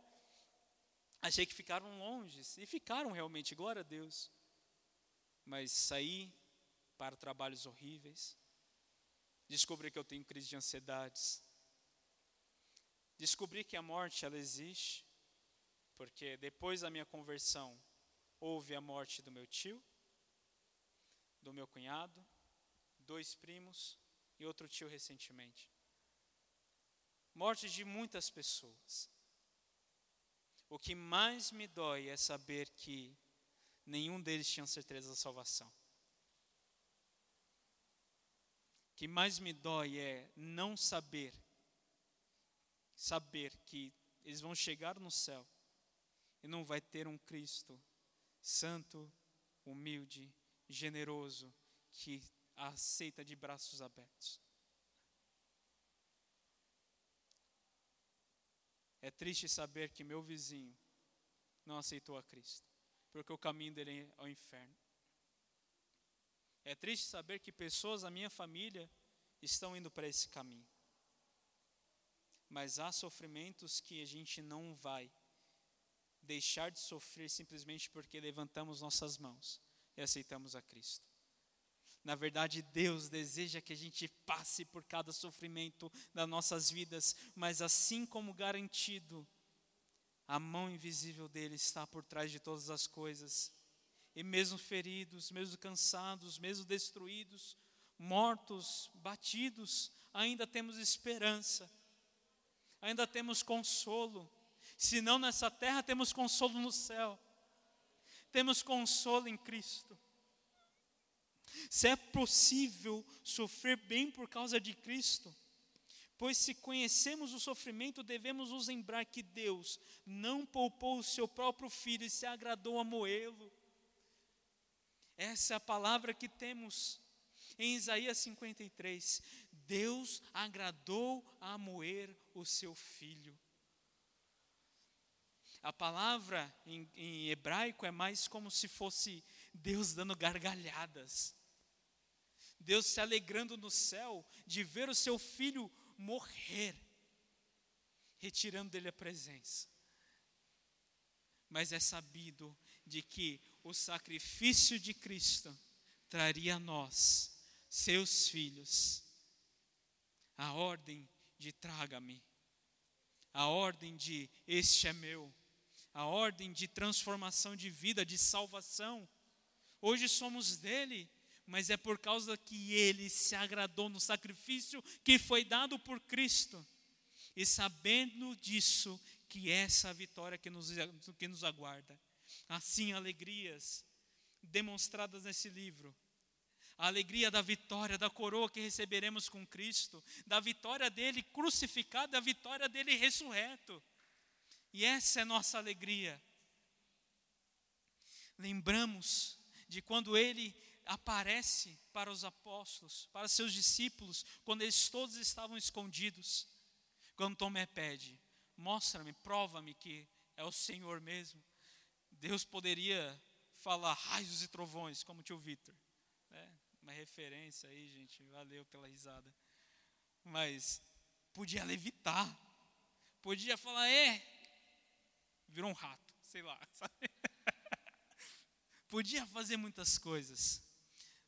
Achei que ficaram longe, e ficaram realmente, glória a Deus. Mas saí para trabalhos horríveis, descobri que eu tenho crise de ansiedades, descobri que a morte ela existe, porque depois da minha conversão houve a morte do meu tio, do meu cunhado, dois primos e outro tio recentemente morte de muitas pessoas. O que mais me dói é saber que nenhum deles tinha certeza da salvação. O que mais me dói é não saber saber que eles vão chegar no céu e não vai ter um Cristo santo, humilde, generoso, que a aceita de braços abertos. É triste saber que meu vizinho não aceitou a Cristo, porque o caminho dele é ao inferno. É triste saber que pessoas da minha família estão indo para esse caminho. Mas há sofrimentos que a gente não vai deixar de sofrer simplesmente porque levantamos nossas mãos e aceitamos a Cristo. Na verdade, Deus deseja que a gente passe por cada sofrimento das nossas vidas, mas assim como garantido, a mão invisível dele está por trás de todas as coisas. E mesmo feridos, mesmo cansados, mesmo destruídos, mortos, batidos, ainda temos esperança, ainda temos consolo. Se não nessa terra, temos consolo no céu, temos consolo em Cristo. Se é possível sofrer bem por causa de Cristo, pois se conhecemos o sofrimento, devemos nos lembrar que Deus não poupou o seu próprio filho e se agradou a moê-lo. Essa é a palavra que temos em Isaías 53. Deus agradou a moer o seu filho. A palavra em, em hebraico é mais como se fosse Deus dando gargalhadas. Deus se alegrando no céu de ver o seu filho morrer, retirando dele a presença. Mas é sabido de que o sacrifício de Cristo traria a nós, seus filhos, a ordem de traga-me, a ordem de este é meu, a ordem de transformação de vida, de salvação. Hoje somos dele, mas é por causa que ele se agradou no sacrifício que foi dado por Cristo. E sabendo disso, que essa é a vitória que nos, que nos aguarda. Assim, alegrias demonstradas nesse livro. A alegria da vitória, da coroa que receberemos com Cristo, da vitória dele crucificado, da vitória dele ressurreto. E essa é nossa alegria. Lembramos de quando ele aparece para os apóstolos, para seus discípulos, quando eles todos estavam escondidos. Quando Tomé pede, mostra-me, prova-me que é o Senhor mesmo. Deus poderia falar raios e trovões, como o tio Vitor. É, uma referência aí, gente, valeu pela risada. Mas podia levitar, podia falar, é, virou um rato, sei lá, sabe? podia fazer muitas coisas.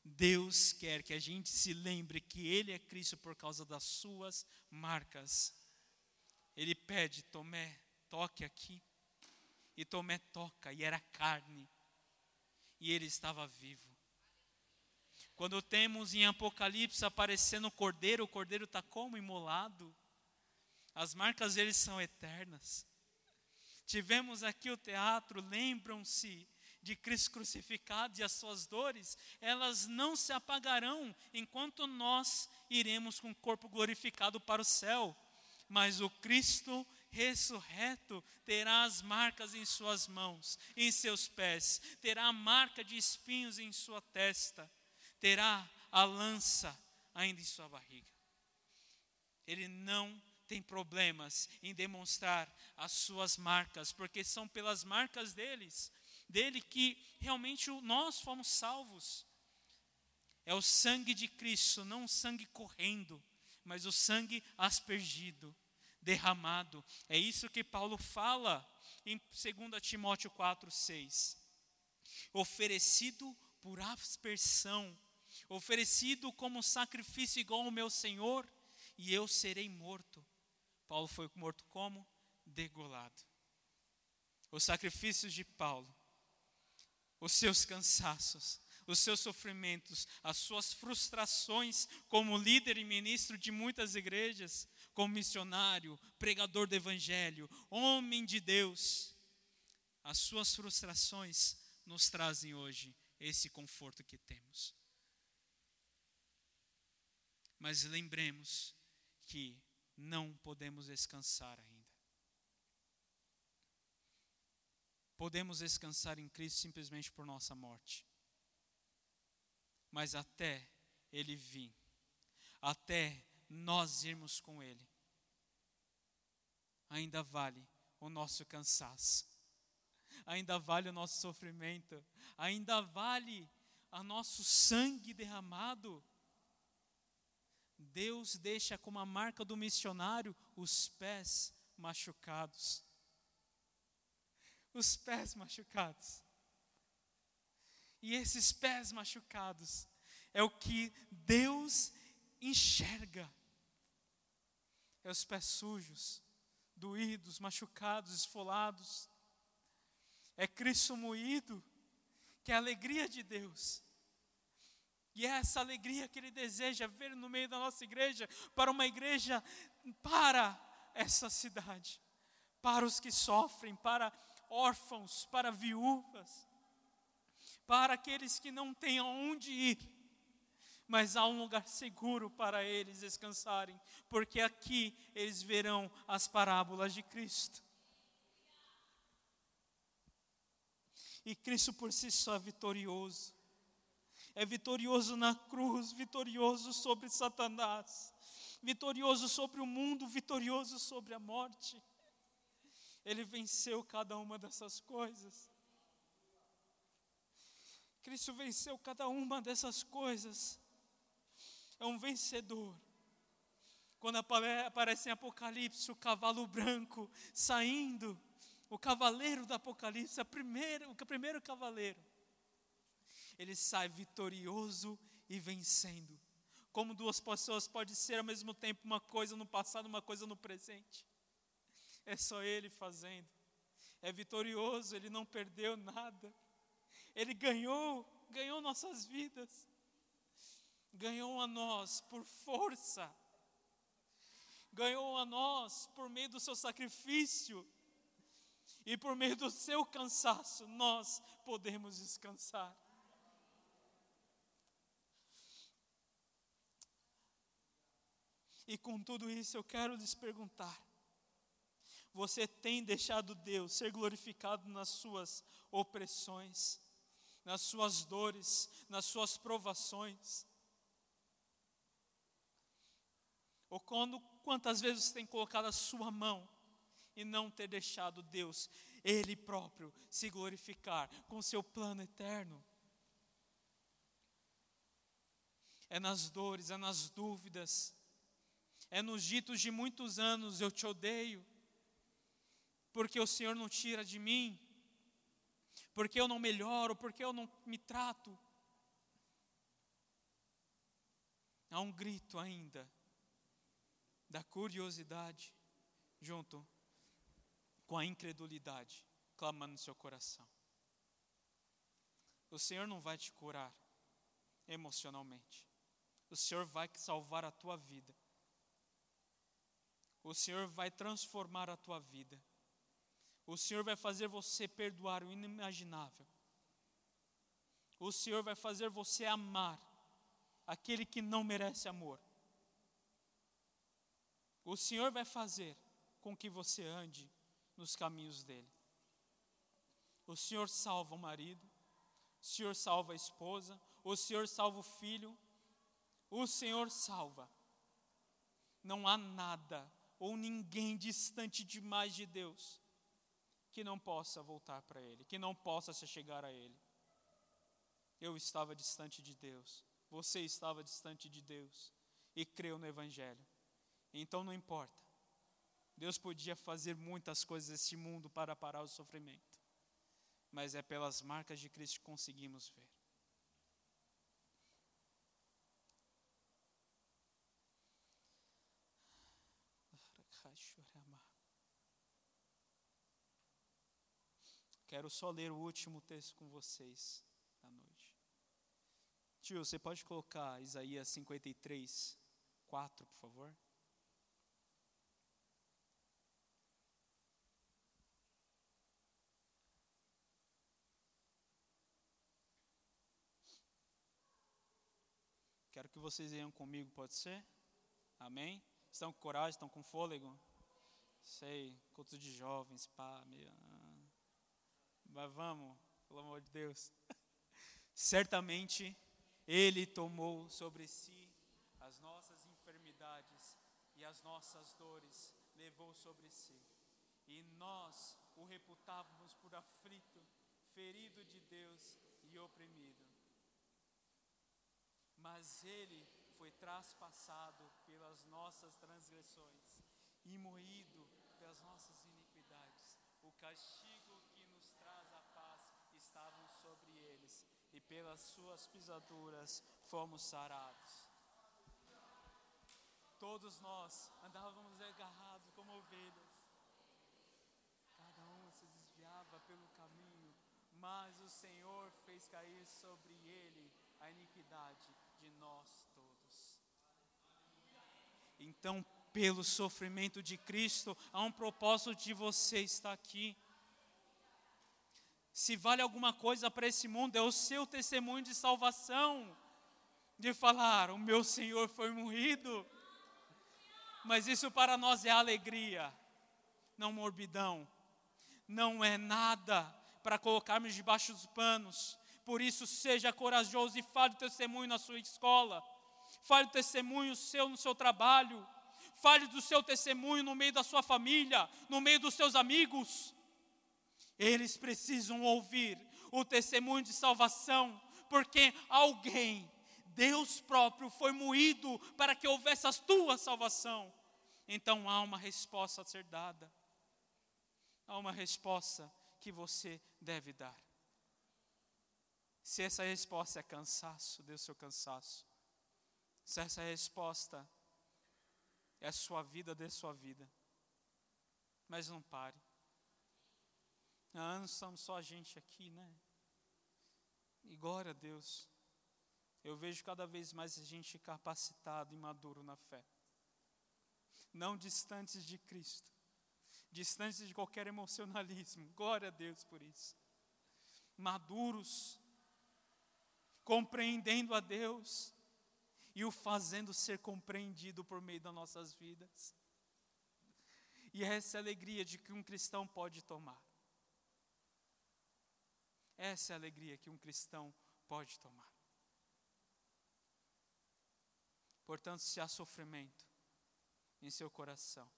Deus quer que a gente se lembre que Ele é Cristo por causa das suas marcas. Ele pede, Tomé, toque aqui. E Tomé toca, e era carne. E ele estava vivo. Quando temos em Apocalipse aparecendo o cordeiro, o cordeiro está como imolado. As marcas dele são eternas. Tivemos aqui o teatro, lembram-se de Cristo crucificado e as suas dores, elas não se apagarão enquanto nós iremos com o corpo glorificado para o céu. Mas o Cristo ressurreto terá as marcas em suas mãos, em seus pés, terá a marca de espinhos em sua testa, terá a lança ainda em sua barriga. Ele não tem problemas em demonstrar as suas marcas, porque são pelas marcas deles dele que realmente nós fomos salvos. É o sangue de Cristo, não o sangue correndo, mas o sangue aspergido, derramado. É isso que Paulo fala em 2 Timóteo 4, 6. Oferecido por aspersão, oferecido como sacrifício igual ao meu Senhor, e eu serei morto. Paulo foi morto como? Degolado. Os sacrifícios de Paulo os seus cansaços, os seus sofrimentos, as suas frustrações como líder e ministro de muitas igrejas, como missionário, pregador do evangelho, homem de Deus. As suas frustrações nos trazem hoje esse conforto que temos. Mas lembremos que não podemos descansar ainda. Podemos descansar em Cristo simplesmente por nossa morte. Mas até Ele vir, até nós irmos com Ele, ainda vale o nosso cansaço, ainda vale o nosso sofrimento, ainda vale o nosso sangue derramado. Deus deixa como a marca do missionário os pés machucados. Os pés machucados. E esses pés machucados é o que Deus enxerga. É os pés sujos, doídos, machucados, esfolados. É Cristo moído, que é a alegria de Deus. E é essa alegria que Ele deseja ver no meio da nossa igreja, para uma igreja, para essa cidade, para os que sofrem, para órfãos, para viúvas, para aqueles que não têm aonde ir, mas há um lugar seguro para eles descansarem, porque aqui eles verão as parábolas de Cristo. E Cristo por si só é vitorioso. É vitorioso na cruz, vitorioso sobre Satanás, vitorioso sobre o mundo, vitorioso sobre a morte. Ele venceu cada uma dessas coisas. Cristo venceu cada uma dessas coisas. É um vencedor. Quando aparece em Apocalipse o cavalo branco saindo, o cavaleiro do Apocalipse, primeira, o primeiro cavaleiro, ele sai vitorioso e vencendo. Como duas pessoas pode ser ao mesmo tempo uma coisa no passado, uma coisa no presente. É só ele fazendo. É vitorioso, ele não perdeu nada. Ele ganhou, ganhou nossas vidas. Ganhou a nós por força. Ganhou a nós por meio do seu sacrifício. E por meio do seu cansaço, nós podemos descansar. E com tudo isso eu quero lhes perguntar: você tem deixado Deus ser glorificado nas suas opressões, nas suas dores, nas suas provações? Ou quando, quantas vezes você tem colocado a sua mão e não ter deixado Deus, Ele próprio, se glorificar com seu plano eterno? É nas dores, é nas dúvidas, é nos ditos de muitos anos: eu te odeio, porque o Senhor não tira de mim, porque eu não melhoro, porque eu não me trato. Há um grito ainda da curiosidade junto com a incredulidade clamando no seu coração. O Senhor não vai te curar emocionalmente. O Senhor vai salvar a tua vida. O Senhor vai transformar a tua vida. O Senhor vai fazer você perdoar o inimaginável. O Senhor vai fazer você amar aquele que não merece amor. O Senhor vai fazer com que você ande nos caminhos dele. O Senhor salva o marido, o Senhor salva a esposa, o Senhor salva o filho, o Senhor salva. Não há nada ou ninguém distante demais de Deus que não possa voltar para Ele, que não possa se chegar a Ele. Eu estava distante de Deus, você estava distante de Deus e creu no Evangelho. Então não importa. Deus podia fazer muitas coisas nesse mundo para parar o sofrimento, mas é pelas marcas de Cristo que conseguimos ver. Quero só ler o último texto com vocês da noite. Tio, você pode colocar Isaías 53, 4, por favor? Quero que vocês venham comigo, pode ser? Amém? Estão com coragem, estão com fôlego? Sei, culto de jovens, pá, meio. Mas vamos, pelo amor de Deus. Certamente Ele tomou sobre si as nossas enfermidades e as nossas dores, levou sobre si. E nós o reputávamos por aflito, ferido de Deus e oprimido. Mas Ele foi traspassado pelas nossas transgressões e moído pelas nossas iniquidades. O castigo que nos traz a paz estavam sobre eles, e pelas suas pisaduras fomos sarados. Todos nós andávamos agarrados como ovelhas. Cada um se desviava pelo caminho, mas o Senhor fez cair sobre ele a iniquidade de nós todos. Então, pelo sofrimento de Cristo, há um propósito de você estar aqui. Se vale alguma coisa para esse mundo, é o seu testemunho de salvação, de falar: o meu Senhor foi morrido. Mas isso para nós é alegria, não morbidão, não é nada para colocarmos debaixo dos panos. Por isso, seja corajoso e fale o testemunho na sua escola, fale o testemunho seu no seu trabalho, fale do seu testemunho no meio da sua família, no meio dos seus amigos. Eles precisam ouvir o testemunho de salvação, porque alguém, Deus próprio, foi moído para que houvesse a tua salvação. Então há uma resposta a ser dada, há uma resposta que você deve dar. Se essa resposta é cansaço, dê o seu cansaço. Se essa resposta é a sua vida, dê sua vida. Mas não pare. Ah, não somos só a gente aqui, né? E glória a Deus. Eu vejo cada vez mais a gente capacitado e maduro na fé. Não distantes de Cristo, distantes de qualquer emocionalismo. Glória a Deus por isso. Maduros, compreendendo a Deus e o fazendo ser compreendido por meio das nossas vidas. E essa é a alegria de que um cristão pode tomar. Essa é a alegria que um cristão pode tomar. Portanto, se há sofrimento em seu coração,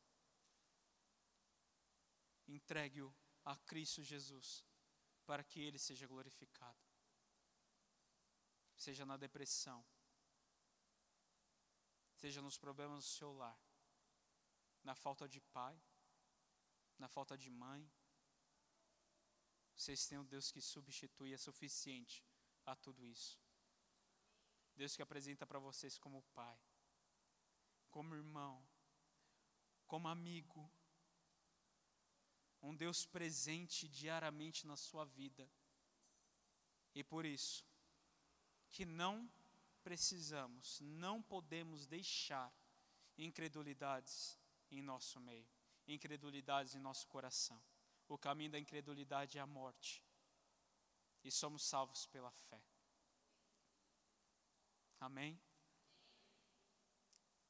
entregue-o a Cristo Jesus, para que Ele seja glorificado. Seja na depressão, seja nos problemas do seu lar, na falta de pai, na falta de mãe, vocês têm um Deus que substitui, é suficiente a tudo isso. Deus que apresenta para vocês como pai, como irmão, como amigo. Um Deus presente diariamente na sua vida. E por isso, que não precisamos, não podemos deixar incredulidades em nosso meio, incredulidades em nosso coração. O caminho da incredulidade é a morte. E somos salvos pela fé. Amém?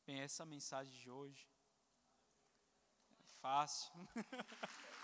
Bem, essa mensagem de hoje é fácil.